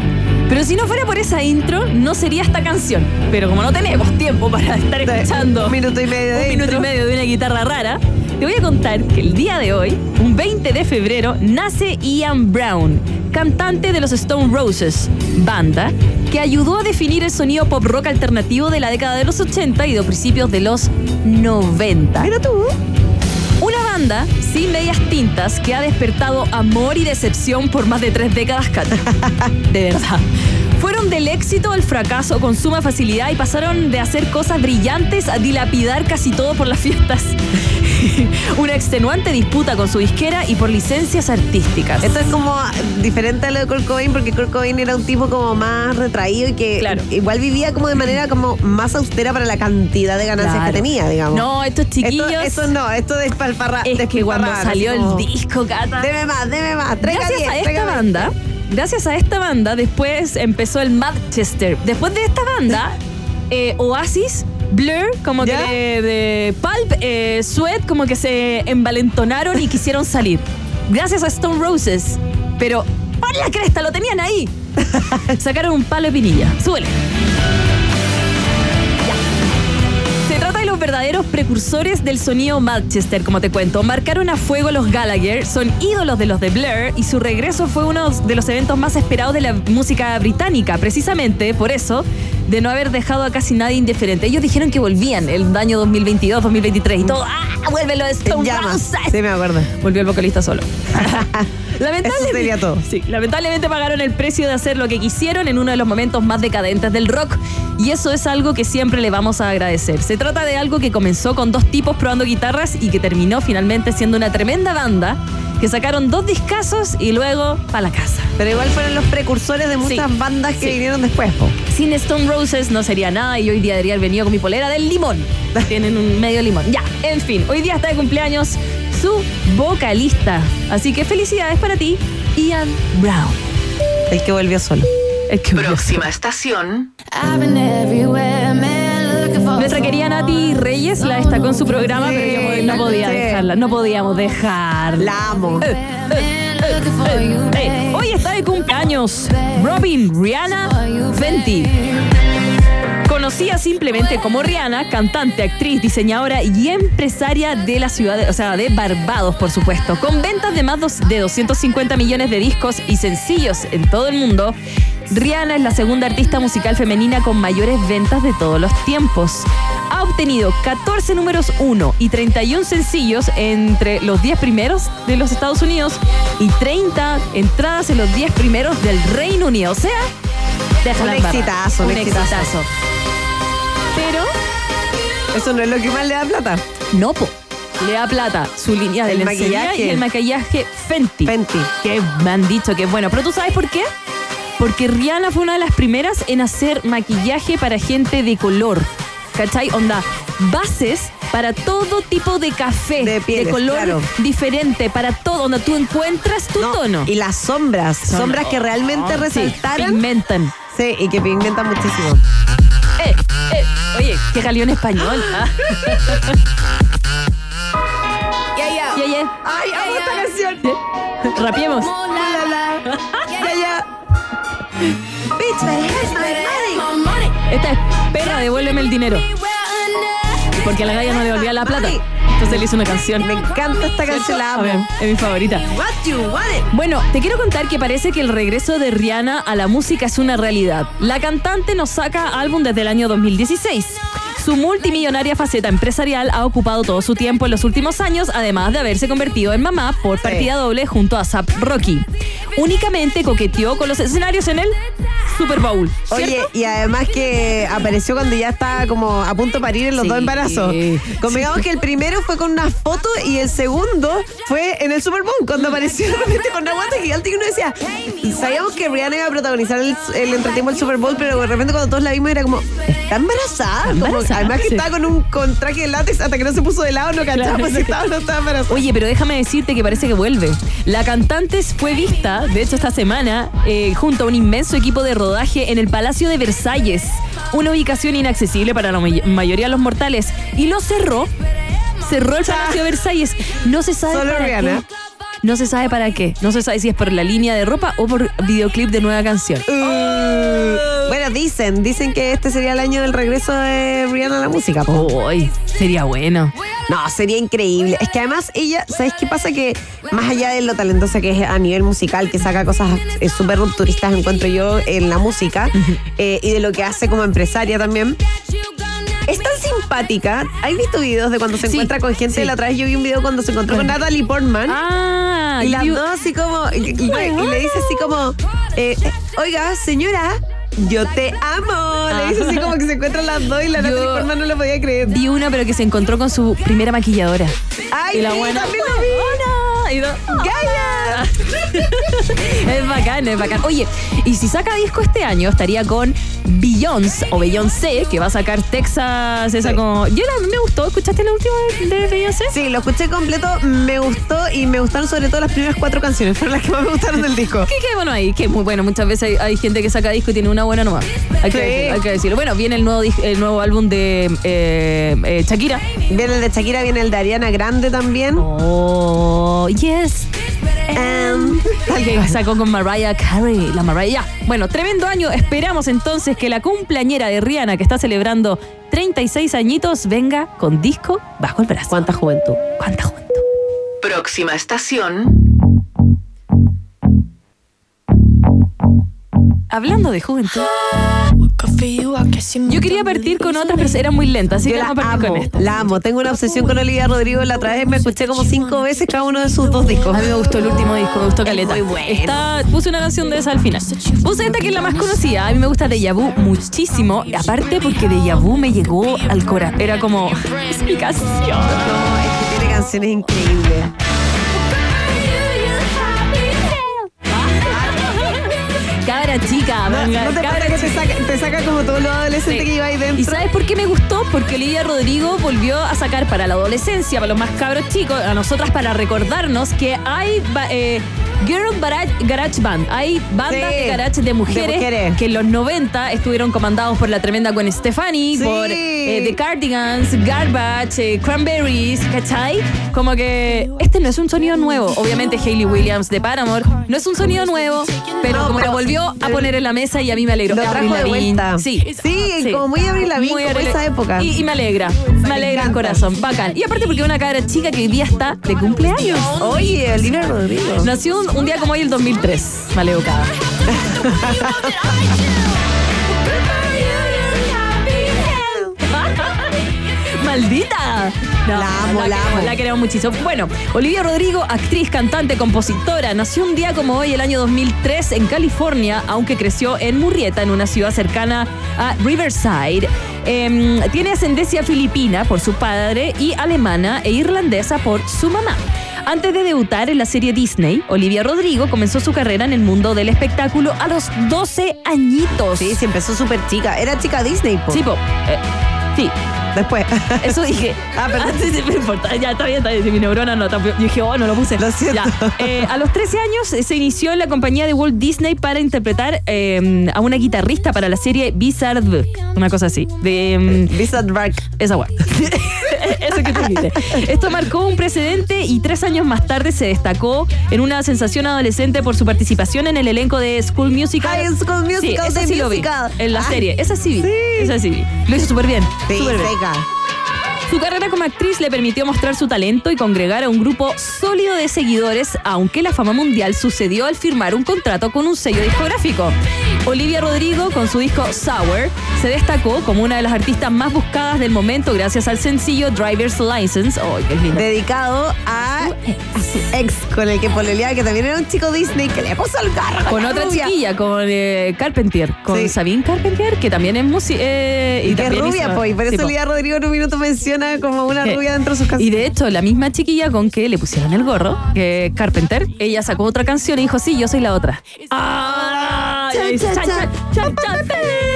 Pero si no fuera por esa intro, no sería esta canción. Pero como no tenemos tiempo para estar escuchando Un minuto y medio de un minuto y medio de una guitarra rara, te voy a contar que el día de hoy, un 20 de febrero, nace Ian Brown, cantante de los Stone Roses, banda que ayudó a definir el sonido pop rock alternativo de la década de los 80 y de principios de los 90. Mira tú. Una banda sin medias tintas que ha despertado amor y decepción por más de tres décadas. De verdad. Fueron del éxito al fracaso con suma facilidad y pasaron de hacer cosas brillantes a dilapidar casi todo por las fiestas. Una extenuante disputa con su disquera y por licencias artísticas. Esto es como diferente a lo de Kurt Cobain porque Kurt Cobain era un tipo como más retraído y que Claro. igual vivía como de manera como más austera para la cantidad de ganancias Claro. que tenía, digamos. No, estos chiquillos. Esto, esto no, esto de espalfarra. es que cuando salió el disco, Cata. Deme más, deme más. Gracias 10, a esta traiga 20. banda, gracias a esta banda, después empezó el Manchester. Después de esta banda, eh, Oasis, Blur, como ¿Ya? que de, de Pulp, eh, Sweat, como que se envalentonaron y quisieron salir. Gracias a Stone Roses. Pero, ¡por la cresta! Lo tenían ahí. Sacaron un palo de pinilla. Súbele. Ya. Se trata de los verdaderos precursores del sonido Manchester, como te cuento. Marcaron a fuego los Gallagher, son ídolos de los de Blur y su regreso fue uno de los eventos más esperados de la música británica. Precisamente por eso, de no haber dejado a casi nadie indiferente. Ellos dijeron que volvían el año 2022, 2023 y todo. ¡Ah! ¡Vuelve los En Stone. Roses! Sí, me acuerdo. Volvió el vocalista solo. Lamentablemente, Eso sería todo. Sí, lamentablemente pagaron el precio de hacer lo que quisieron en uno de los momentos más decadentes del rock. Y eso es algo que siempre le vamos a agradecer. Se trata de algo que comenzó con dos tipos probando guitarras y que terminó finalmente siendo una tremenda banda que sacaron dos discazos y luego para la casa. Pero igual fueron los precursores de muchas Sí. bandas que Sí. vinieron después. po. Sin Stone Roses no sería nada y hoy día debería haber venido con mi polera del limón. Tienen un medio limón. Ya, en fin, hoy día está de cumpleaños su vocalista. Así que felicidades para ti, Ian Brown. El que volvió solo. El que Próxima estación. Nuestra querida Nati Reyes la destacó en su programa, Sí, pero yo no podía dejarla. No podíamos dejarla. La amo. Eh, eh, eh, eh. Hoy está de cumpleaños Robin Rihanna Fenty. Conocida simplemente como Rihanna, cantante, actriz, diseñadora y empresaria de la ciudad, o sea, de Barbados, por supuesto. Con ventas de más de 250 millones de discos y sencillos en todo el mundo, Rihanna es la segunda artista musical femenina con mayores ventas de todos los tiempos. Ha obtenido 14 números 1 y 31 sencillos entre los 10 primeros de los Estados Unidos y 30 entradas en los 10 primeros del Reino Unido. O sea, déjala Un exitazo, un un exitazo. exitazo. Pero Eso no es lo que más le da plata. no, po. Le da plata su línea de El lencería maquillaje. y el maquillaje Fenty. Fenty. Que me han dicho que es bueno. Pero tú sabes por qué? Porque Rihanna fue una de las primeras en hacer maquillaje para gente de color. ¿Cachai? Onda, bases para todo tipo de café. De pieles, color claro. diferente, para todo. Donde tú encuentras tu No, tono. Y las sombras. Son- sombras que realmente Sí, resaltaran. pigmentan. Sí, y que pigmentan muchísimo. Eh, eh. Oye, qué jaleo en español. ah. Ya, ya. Yeah, yeah. Ay, amo esta canción. Rapiemos. Esta es Espera, devuélveme el dinero. Porque a la galla no le devolvía la plata. Entonces le hizo una canción. Me encanta esta canción, la amo. es mi favorita. What you want it? Bueno, te quiero contar que parece que el regreso de Rihanna a la música es una realidad. La cantante nos saca álbum desde el año 2016. Su multimillonaria faceta empresarial ha ocupado todo su tiempo en los últimos años, además de haberse convertido en mamá por partida doble junto a Zap Rocky. Únicamente coqueteó con los escenarios en el Super Bowl. Oye, y además que apareció cuando ya estaba como a punto de parir en los Sí. dos embarazos. Convengamos que el primero fue con una foto y el segundo fue en el Super Bowl, cuando apareció de repente con una guata gigante y uno decía, sabíamos que Rihanna iba a protagonizar el, el entretiempo del Super Bowl, pero de repente cuando todos la vimos era como, está embarazada. Como- además que sí. estaba con un con traje de látex hasta que no se puso de lado, no cachábamos Claro. si estaba o no estaba embarazada. Oye, pero déjame decirte que parece que vuelve. La cantante fue vista, de hecho esta semana, eh, junto a un inmenso equipo de rodaje en el Palacio de Versalles, una ubicación inaccesible para la may- mayoría de los mortales, y lo cerró. Cerró el Palacio de Versalles. No se sabe Solo para Rihanna. qué. No se sabe para qué. No se sabe si es por la línea de ropa o por videoclip de nueva canción. Uh, bueno, dicen, dicen que este sería el año del regreso de Rihanna a la música. Uy, sería bueno. No, sería increíble. Es que además ella, ¿sabes qué pasa? Que más allá de lo talentosa que es a nivel musical, que saca cosas eh, súper rupturistas, encuentro yo en la música, eh, y de lo que hace como empresaria también. Es tan simpática. ¿Has visto videos de cuando se Sí, encuentra con gente? sí. La otra vez yo vi un video cuando se encontró con Natalie Portman. Ah, y las you- dos así como. Y, y- y le dice así como: eh, eh, Oiga, señora, yo te amo. Le dice así como que se encuentran las dos y la Natalie Portman no lo podía creer. Vi una, pero que se encontró con su primera maquilladora. Ay, y la buena. también lo vi. ¡Hola! Y ¡Gaya! es bacán, es bacán. Oye, y si saca disco este año, estaría con Beyoncé o Beyoncé, que va a sacar Texas, esa Sí. como. Yo la, me gustó. ¿Escuchaste la última de, Beyoncé? Sí, lo escuché completo, me gustó y me gustaron sobre todo las primeras cuatro canciones, fueron las que más me gustaron del disco. Que bueno ahí, que muy bueno. Muchas veces hay, hay gente que saca disco y tiene una buena nomás. Hay, que, decirlo, hay que decirlo. Bueno, viene el nuevo, el nuevo álbum de eh, eh, Shakira. Viene el de Shakira, viene el de Ariana Grande también. Oh, yes. Em, que sacó con Mariah Carey, la Mariah. Bueno, tremendo año. Esperamos entonces que la cumpleañera de Rihanna, que está celebrando 36 añitos, venga con disco bajo el brazo. ¿Cuánta juventud? ¿Cuánta juventud? Próxima estación. Hablando de juventud, yo quería partir con otras, pero eran muy lentas, así Yo que la amo, con esta. la amo. Tengo una obsesión con Olivia Rodrigo. La otra vez me escuché como cinco veces cada uno de sus dos discos. A mí me gustó el último disco, me gustó Caleta. muy bueno. Está, puse una canción de esa al final. Puse esta que es la más conocida. A mí me gusta Deja Vu muchísimo. Aparte porque Deja Vu me llegó al corazón. Era como, es mi canción. No, es que tiene canciones increíbles. Chica, No, ¿no te pasa que te saca, te saca como todo lo adolescente Sí. que iba ahí dentro? ¿Y sabes por qué me gustó? Porque Olivia Rodrigo volvió a sacar para la adolescencia, para los más cabros chicos, a nosotras para recordarnos que hay eh, Girl Garage, Garage Band, hay bandas Sí, de garage de mujeres, de mujeres. que en los 90 estuvieron comandados por la tremenda Gwen Stefani, Sí. por eh, The Cardigans, Garbage, eh, Cranberries, ¿cachai? Como que este no es un sonido nuevo. Obviamente Hayley Williams de Paramore no es un sonido nuevo, pero No, como pero lo volvió a poner en la mesa y a mí me alegró. Lo Avril trajo de Lavigne, vuelta. Sí, Sí, como muy Avril Lavigne, como Avril- esa época. Y, y me alegra, me alegra el encanta. corazón, bacán. Y aparte porque una cabra chica que hoy día está de cumpleaños. Oye, Olivia Rodrigo. Nació un, un día como hoy el 2003, maleducada. ¡Maldita! No, La amo, la queremos, amo. La queremos muchísimo. Bueno, Olivia Rodrigo, actriz, cantante, compositora, nació un día como hoy, el año 2003, en California, aunque creció en Murrieta, en una ciudad cercana a Riverside. Em, tiene ascendencia filipina por su padre y alemana e irlandesa por su mamá. Antes de debutar en la serie Disney, Olivia Rodrigo comenzó su carrera en el mundo del espectáculo a los 12 añitos. Sí, sí, empezó súper chica. Era chica Disney, po. Sí, po. Eh, sí, Después. eso dije. Ah, perdón. sí, sí, me importa. Ya, está bien, está bien. Si mi neurona no. tampoco- Yo dije, oh, no lo puse. Lo siento. Ya. Eh, a los 13 años eh, se inició en la compañía de Walt Disney para interpretar eh, a una guitarrista para la serie Bizarre, una cosa así. De. Drag. esa weá. Eso que tú. Esto marcó un precedente y tres años más tarde se destacó en una sensación adolescente por su participación en el elenco de School Musical. High School Musical, Sí, esa lo vi. En la Ay, serie. Esa sí vi. sí. Esa sí vi. Lo hizo súper bien. Sí, súper bien. General. Su carrera como actriz le permitió mostrar su talento y congregar a un grupo sólido de seguidores, aunque la fama mundial sucedió al firmar un contrato con un sello discográfico. Olivia Rodrigo, con su disco Sour, se destacó como una de las artistas más buscadas del momento gracias al sencillo Driver's License. ¡Ay, qué lindo! Dedicado a su ex con el que pololeaba, que también era un chico Disney que le puso el carro. Con otra rubia. chiquilla, con eh, Carpentier, con Sí. Sabine Carpentier, que también es música. Eh, Y que es rubia, hizo- y por eso. Olivia Rodrigo en un minuto menciona como una Eh, rubia dentro de sus Y canciones. de hecho, la misma chiquilla con que le pusieron el gorro, que Carpenter, ella sacó otra canción y dijo, sí, yo soy la otra. ¡Ah! Y chan, chan, chan.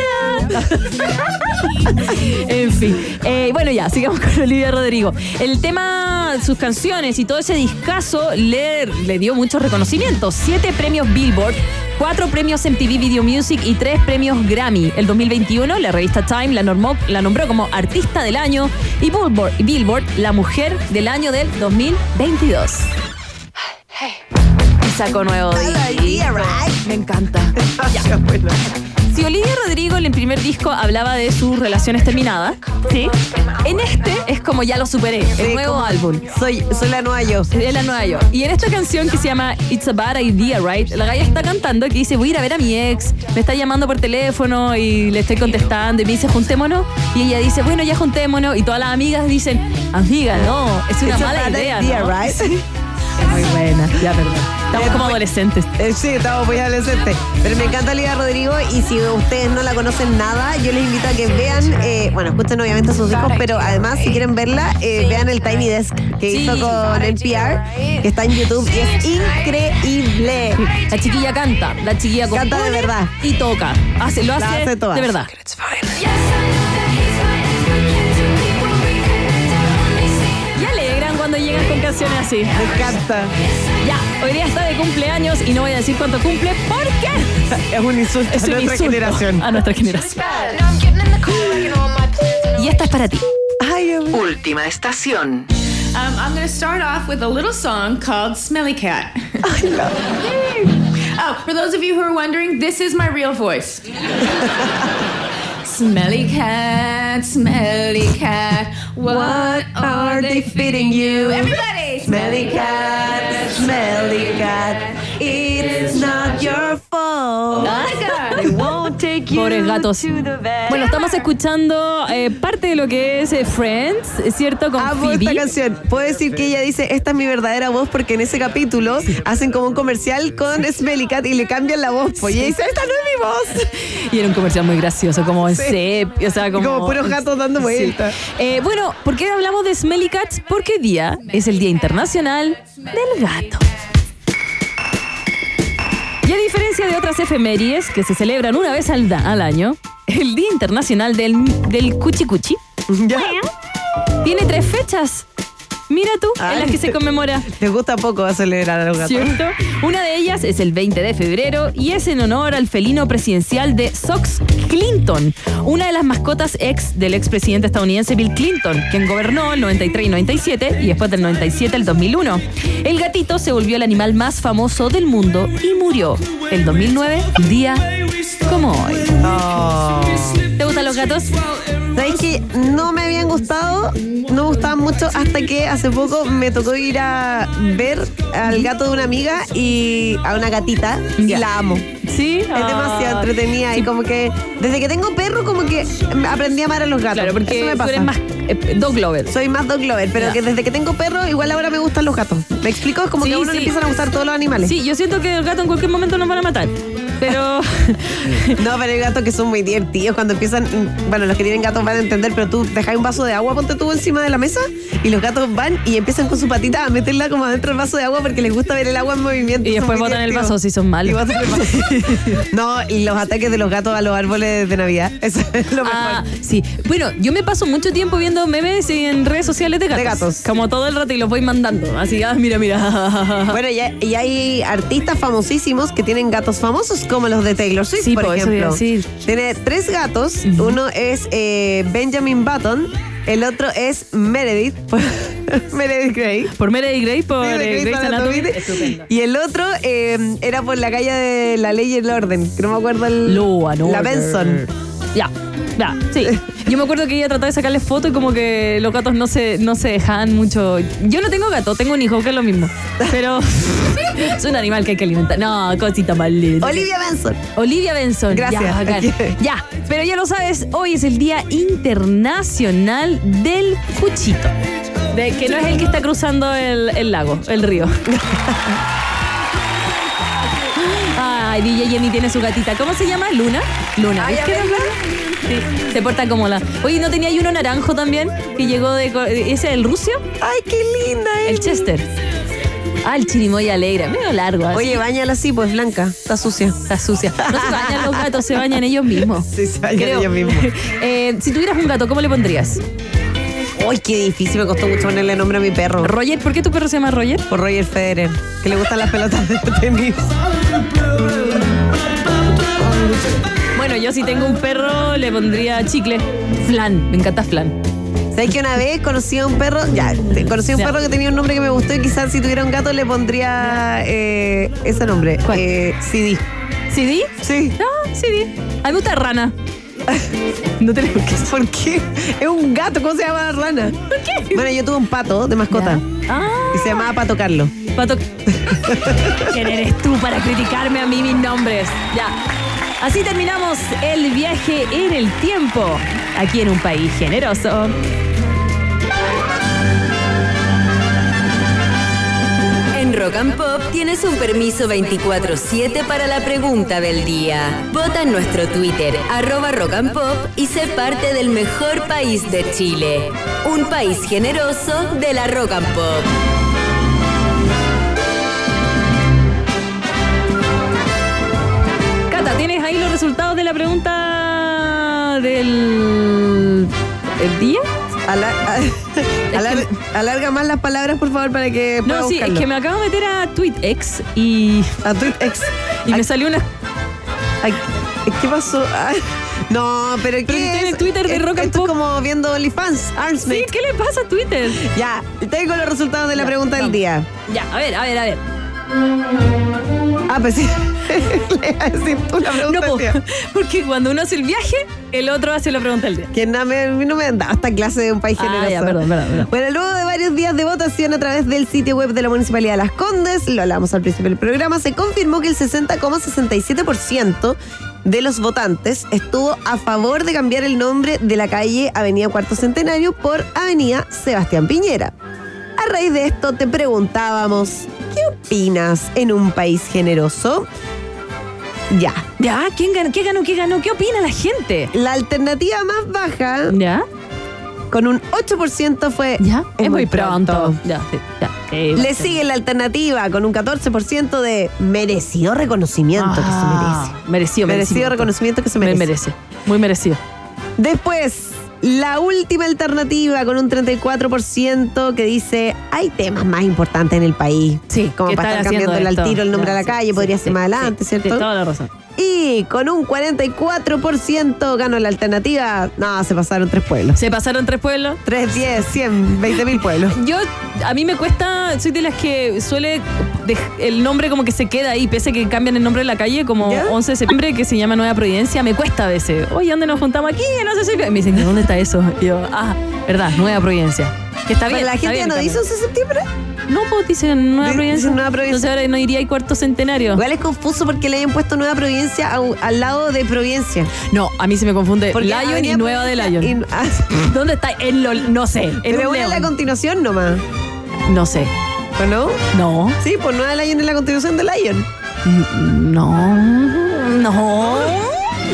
en fin. Eh, bueno, ya, sigamos con Olivia Rodrigo. El tema, sus canciones y todo ese discazo le, le dio muchos reconocimientos. Siete premios Billboard, cuatro premios MTV Video Music y tres premios Grammy. El 2021, la revista Time la, normó- la nombró como Artista del Año y Billboard, Billboard la Mujer del Año del 2022. Y sacó nuevo disco. Me encanta. Ya. Si Olivia Rodrigo en el primer disco hablaba de sus relaciones terminadas, ¿sí? En este es como ya lo superé, el Sí, nuevo álbum. Soy, soy la nueva yo. Es la nueva yo. Y en esta canción que se llama It's a Bad Idea, right? La galla está cantando que dice, voy a ir a ver a mi ex, me está llamando por teléfono y le estoy contestando y me dice, juntémonos. Y ella dice, bueno, ya juntémonos. Y todas las amigas dicen, amiga, no, es una It's mala idea, idea, ¿no? right? Muy buena, ya, perdón. Estamos como adolescentes. Eh, sí, estamos muy adolescentes. Pero me encanta Olivia Rodrigo y si ustedes no la conocen nada, yo les invito a que vean, eh, bueno, escuchen obviamente sus discos, pero además si quieren verla, eh, vean el Tiny Desk que hizo con NPR, que está en YouTube y es increíble. La chiquilla canta, la chiquilla Canta de verdad. Y toca. Hace, lo La hace, de verdad. Canciones así. Me encanta. Ya, hoy día está de cumpleaños y no voy a decir cuánto cumple porque Es un insulto es a un nuestra insulto generación. A nuestra generación. Y esta es para ti. Ay, mío. Última estación. Um, I'm going to start off with a little song called Smelly Cat. oh, for those of you who are wondering, this is my real voice. smelly cat, smelly cat, what are they feeding you? Everybody! Smelly cat, smelly cat, it's not your fault. They won't take you Pobres gatos. Bueno, estamos escuchando eh, parte de lo que es eh, Friends, ¿cierto? Con Amo Phoebe. esta canción. Puedo decir que ella dice, esta es mi verdadera voz, porque en ese capítulo hacen como un comercial con Smelly Cat y le cambian la voz. Pues y ella dice, esta no es mi voz. Y era un comercial muy gracioso, como en Sí. sepia, o sea, como... Como puros gatos dando Sí. vueltas. Eh, bueno, ¿por qué hablamos de Smelly Cats? Porque día es el Día Internacional del Gato. Y a diferencia de otras efemérides que se celebran una vez al, año, el Día Internacional del, del Cuchi Cuchi ¿Ya? tiene tres fechas. Mira tú, en las que se conmemora. Les gusta poco acelerar a los gatos. ¿Cierto? Una de ellas es el 20 de febrero y es en honor al felino presidencial de Sox Clinton, una de las mascotas ex del expresidente estadounidense Bill Clinton, quien gobernó el 93 y 97 y después del 97 al 2001. El gatito se volvió el animal más famoso del mundo y murió el 2009, un día como hoy. Oh. ¿Te gustan los gatos? ¿Sabes que no me habían gustado? No me gustaban mucho hasta que hace poco me tocó ir a ver al gato de una amiga y a una gatita y la amo. Sí. Es demasiado entretenida y como que desde que tengo perro como que aprendí a amar a los gatos. Claro, porque Eso me tú pasa. eres más eh, dog lover. Soy más dog lover, pero que desde que tengo perro igual ahora me gustan los gatos. ¿Me explico? Es como Sí, que a uno sí. le empiezan a gustar todos los animales. Sí, yo siento que el gato en cualquier momento nos van a matar. Pero No, pero hay gatos que son muy divertidos cuando empiezan, bueno, los que tienen gatos van a entender, pero tú dejas un vaso de agua, ponte tú encima de la mesa y los gatos van y empiezan con su patita a meterla como adentro del vaso de agua porque les gusta ver el agua en movimiento. Y después botan el vaso si son malos. Y botan el vaso. no, y los ataques de los gatos a los árboles de Navidad. Eso es lo mejor. Ah, sí. Bueno, yo me paso mucho tiempo viendo memes en redes sociales de gatos. gatos. Como todo el rato y los voy mandando. Así, ah, mira, mira. Bueno, y hay, y hay artistas famosísimos que tienen gatos famosos, como los de Taylor Swift, Sí, por ejemplo. decir. Tiene tres gatos. Uno es eh, Benjamin Button, el otro es Meredith, Meredith Grey. Por Meredith Grey, por Sí, eh, Grey's Grey's Anatomy. Anatomy. Estupendo. Y el otro eh, era por la calle de la ley y el orden, que no me acuerdo el. Law and La Order. Benson. Ya, ya, sí. Yo me acuerdo que ella trataba de sacarle fotos y como que los gatos no se, no se dejaban mucho. Yo no tengo gato, tengo un hijo, que es lo mismo. Pero es un animal que hay que alimentar. No, cosita linda. Olivia Benson. Olivia Benson. Gracias. Ya. Ya, pero ya lo sabes, hoy es el Día Internacional del Cuchito. De que no es el que está cruzando el, el lago, el río. Ay, DJ Jenny tiene su gatita. ¿Cómo se llama? ¿Luna? Luna. Ay. Sí, se porta como la. Oye, ¿no tenía ahí uno naranjo también? Que llegó de. ¿Ese es el rucio? Ay, qué linda El es. Chester. Ah, el chirimoya alegre. Medio largo. así. Oye, bañala así, pues blanca. Está sucia. Está sucia. No se bañan los gatos, se bañan ellos mismos. Sí, se bañan Creo. ellos mismos. Eh, si tuvieras un gato, ¿cómo le pondrías? Uy, qué difícil, me costó mucho ponerle nombre a mi perro. Roger, ¿por qué tu perro se llama Roger? Por Roger Federer, que le gustan las pelotas de tenis. Bueno, yo si tengo un perro le pondría chicle. Flan, me encanta flan. ¿Sabes que una vez conocí a un perro? Ya, conocí a un Ya. perro que tenía un nombre que me gustó y quizás si tuviera un gato le pondría eh, ese nombre. ¿Cuál? Eh, CD. ¿CD? Sí. No, CD. A mí me gusta rana. No tenemos que ¿Por qué? Es un gato, ¿cómo se llama la rana? ¿Por qué? Bueno, yo tuve un pato de mascota. Ah. Y se llamaba Pato Carlos. Pato. ¿Quién eres tú para criticarme a mí mis nombres? Ya. Así terminamos el viaje en el tiempo, aquí en un país generoso. En Rock and Pop tienes un permiso 24-7 para la pregunta del día. Vota en nuestro Twitter, arroba Rock and Pop, y sé parte del mejor país de Chile. Un país generoso de la Rock and Pop. ¿Tienes ahí los resultados de la pregunta del el día? Ala- a- alar- alarga más las palabras, por favor, para que pueda No, sí, es que me acabo de meter a TweetX y. A TweetX. Y me salió una. Ay, ¿Qué pasó? No, pero ¿qué Pero? Twitter de Rock and Esto Pop. es como viendo OnlyFans, Armsmate. Sí, ¿qué le pasa a Twitter? Ya, tengo los resultados de la Ya, pregunta del día. Ya, a ver, a ver, a ver. Ah, pues sí. Le iba a decir tú la pregunta No, del día. porque cuando uno hace el viaje, el otro hace la pregunta del día. Que no me, no me han dado esta clase de un país Ah, generoso. ya, perdón, perdón, perdón. Bueno, luego de varios días de votación a través del sitio web de la Municipalidad de Las Condes, lo hablamos al principio del programa, se confirmó que el 60,67% de los votantes estuvo a favor de cambiar el nombre de la calle Avenida Cuarto Centenario por Avenida Sebastián Piñera. A raíz de esto te preguntábamos, ¿qué opinas en un país generoso? Ya. Ya, ¿quién ganó? ¿Qué ganó? ¿Qué ganó? ¿Qué opina la gente? La alternativa más baja, ¿Ya? con un 8% fue... ¿Ya? Es, muy pronto. Ya, sí, ya. Eh, Le sigue la alternativa con un 14% de merecido reconocimiento que Ah, se merece. Merecido, Merecido reconocimiento que se Me merece. merece. Muy merecido. Después, la última alternativa con un 34% que dice hay temas más importantes en el país. Sí, como ¿qué para estar cambiando haciendo al tiro el nombre a la calle, podría ser más adelante, ¿cierto? Toda la razón. Y con un 44% ganó la alternativa. No, se pasaron tres pueblos. Se pasaron tres pueblos. 3, 10, 100, 20 mil pueblos. Yo, a mí me cuesta, soy de las que suele, el nombre como que se queda ahí, pese a que cambian el nombre de la calle, como ¿Ya? 11 de septiembre, que se llama Nueva Providencia, me cuesta a veces. Oye, ¿dónde nos juntamos aquí? No sé si... Me dicen, ¿dónde está eso? Y yo, ah, verdad, Nueva Providencia. Que está Pero bien. la está gente ya no dice cambio. 11 de septiembre. No, pues dicen Nueva Providencia. dicen Nueva Providencia. Entonces ahora no iría ahí cuarto centenario. Igual es confuso porque le hayan puesto Nueva Providencia al lado de Providencia. No, a mí se me confunde Porque Lion y Avenida Nueva de Lion. Y- ah, ¿Dónde está? En lo, no sé. En pero es la león. continuación nomás. No sé. ¿O no? No. Sí, pues Nueva Lion es la continuación de Lion. No. No.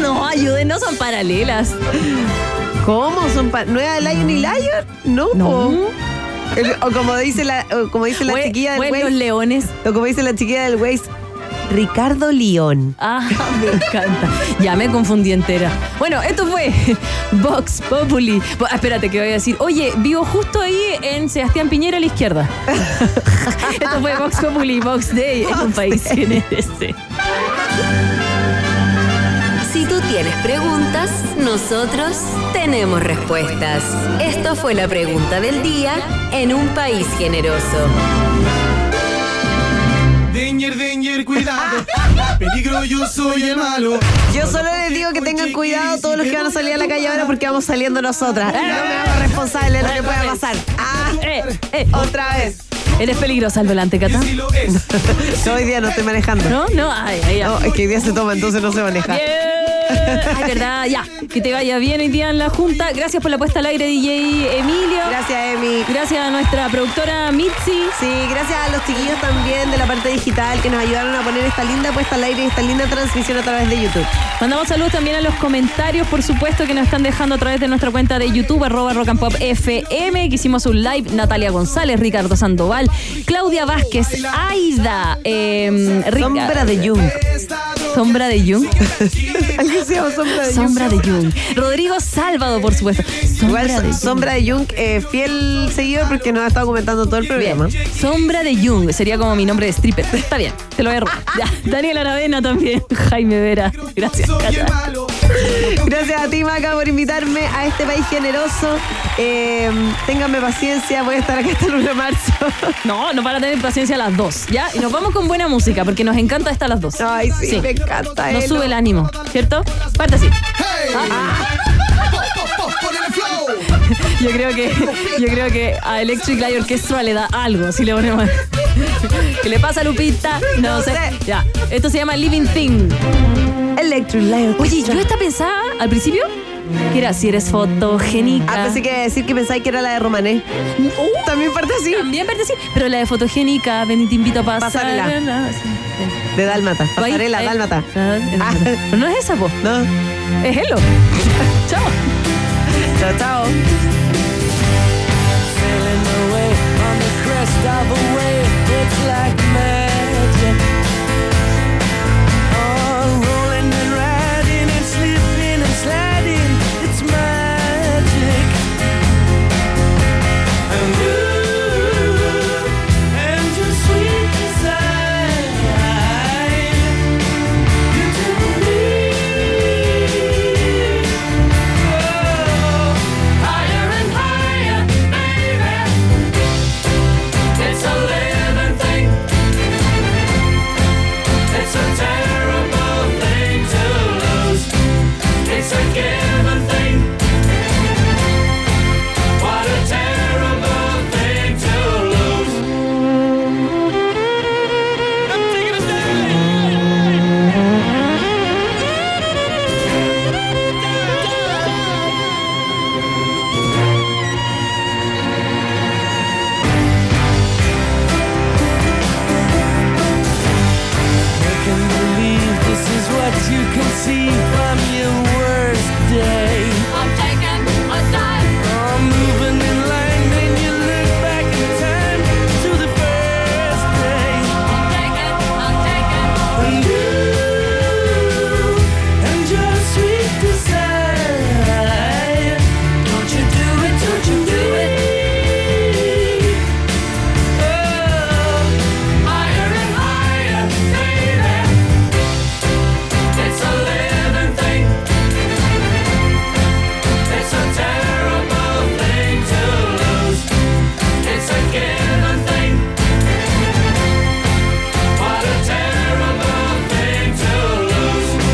No, no son paralelas. ¿Cómo? ¿Son pa- Nueva Lion y Lion? No, No. po. El- o como dice la, como dice la chiquilla del Waze. leones. O como dice la chiquilla del Waze. Ricardo León. Ah, me encanta. Ya me confundí entera. Bueno, esto fue Vox Populi. Espérate, que voy a decir. Oye, vivo justo ahí en Sebastián Piñera a la izquierda. esto fue Vox Populi, Vox Day en un país generese. Tienes preguntas, nosotros tenemos respuestas. Esto fue la pregunta del día en un país generoso. Danger, danger, cuidado. Peligro, yo soy el malo. Yo solo les digo que tengan cuidado todos los que van a salir a la calle ahora porque vamos saliendo nosotras. Y no me hago responsable de lo que pueda pasar. Ah, Eh, eh, otra vez. ¿Eres peligrosa al volante, Cata? Si lo es. No, hoy día no estoy manejando. ¿No? No, ay, ay, ay. No, es que hoy día se toma, entonces no se maneja. Ay, verdad, ya. Que te vaya bien hoy día en la Junta. Gracias por la puesta al aire, DJ Emilio. Gracias, Emi. Gracias a nuestra productora Mitzi. Sí, gracias a los chiquillos también de la parte digital que nos ayudaron a poner esta linda puesta al aire y esta linda transmisión a través de YouTube. Mandamos saludos también a los comentarios, por supuesto, que nos están dejando a través de nuestra cuenta de YouTube, arroba rock and pop FM, que hicimos un live. Natalia González, Ricardo Sandoval, Claudia Vázquez, Aida, eh, Sombra de Jung. Sombra de Jung. Alguien se llama Sombra de Jung. Sombra de Jung. Rodrigo Salvado, por supuesto. Sombra Igual de Jung. Sombra de Jung, eh, fiel seguidor porque nos ha estado comentando todo el programa. Bien. Sombra de Jung sería como mi nombre de stripper. Está bien, te lo voy a robar. Ya. Daniel Aravena también. Jaime Vera. Gracias. Cata. Gracias a ti, Maca, por invitarme a este país generoso. Eh, ténganme paciencia, voy a estar acá hasta el 1 de marzo. No, no para tener paciencia a las dos, ¿ya? Y nos vamos con buena música, porque nos encanta esta a las dos. Ay, sí, me encanta. Nos Elo. sube el ánimo, ¿cierto? Parte así. Yo creo que yo creo que a Electric Light Orchestra le da algo si le ponemos. ¿Qué le pasa a Lupita? No, No sé. sé. Ya. Esto se llama Living Thing. Electric Light Oye, Orchestra. yo esta pensaba al principio que era si eres fotogénica. Ah, pensé que iba a decir que pensáis que era la de Romané. También parte así. También parte así, pero la de fotogénica, ven te invito a pasar. Pasarela. Ven. De Dálmata. Pasarela, ahí. Dálmata. Ah, Ah. No es esa, po. No. Es Hello. Chao. Chao, chao.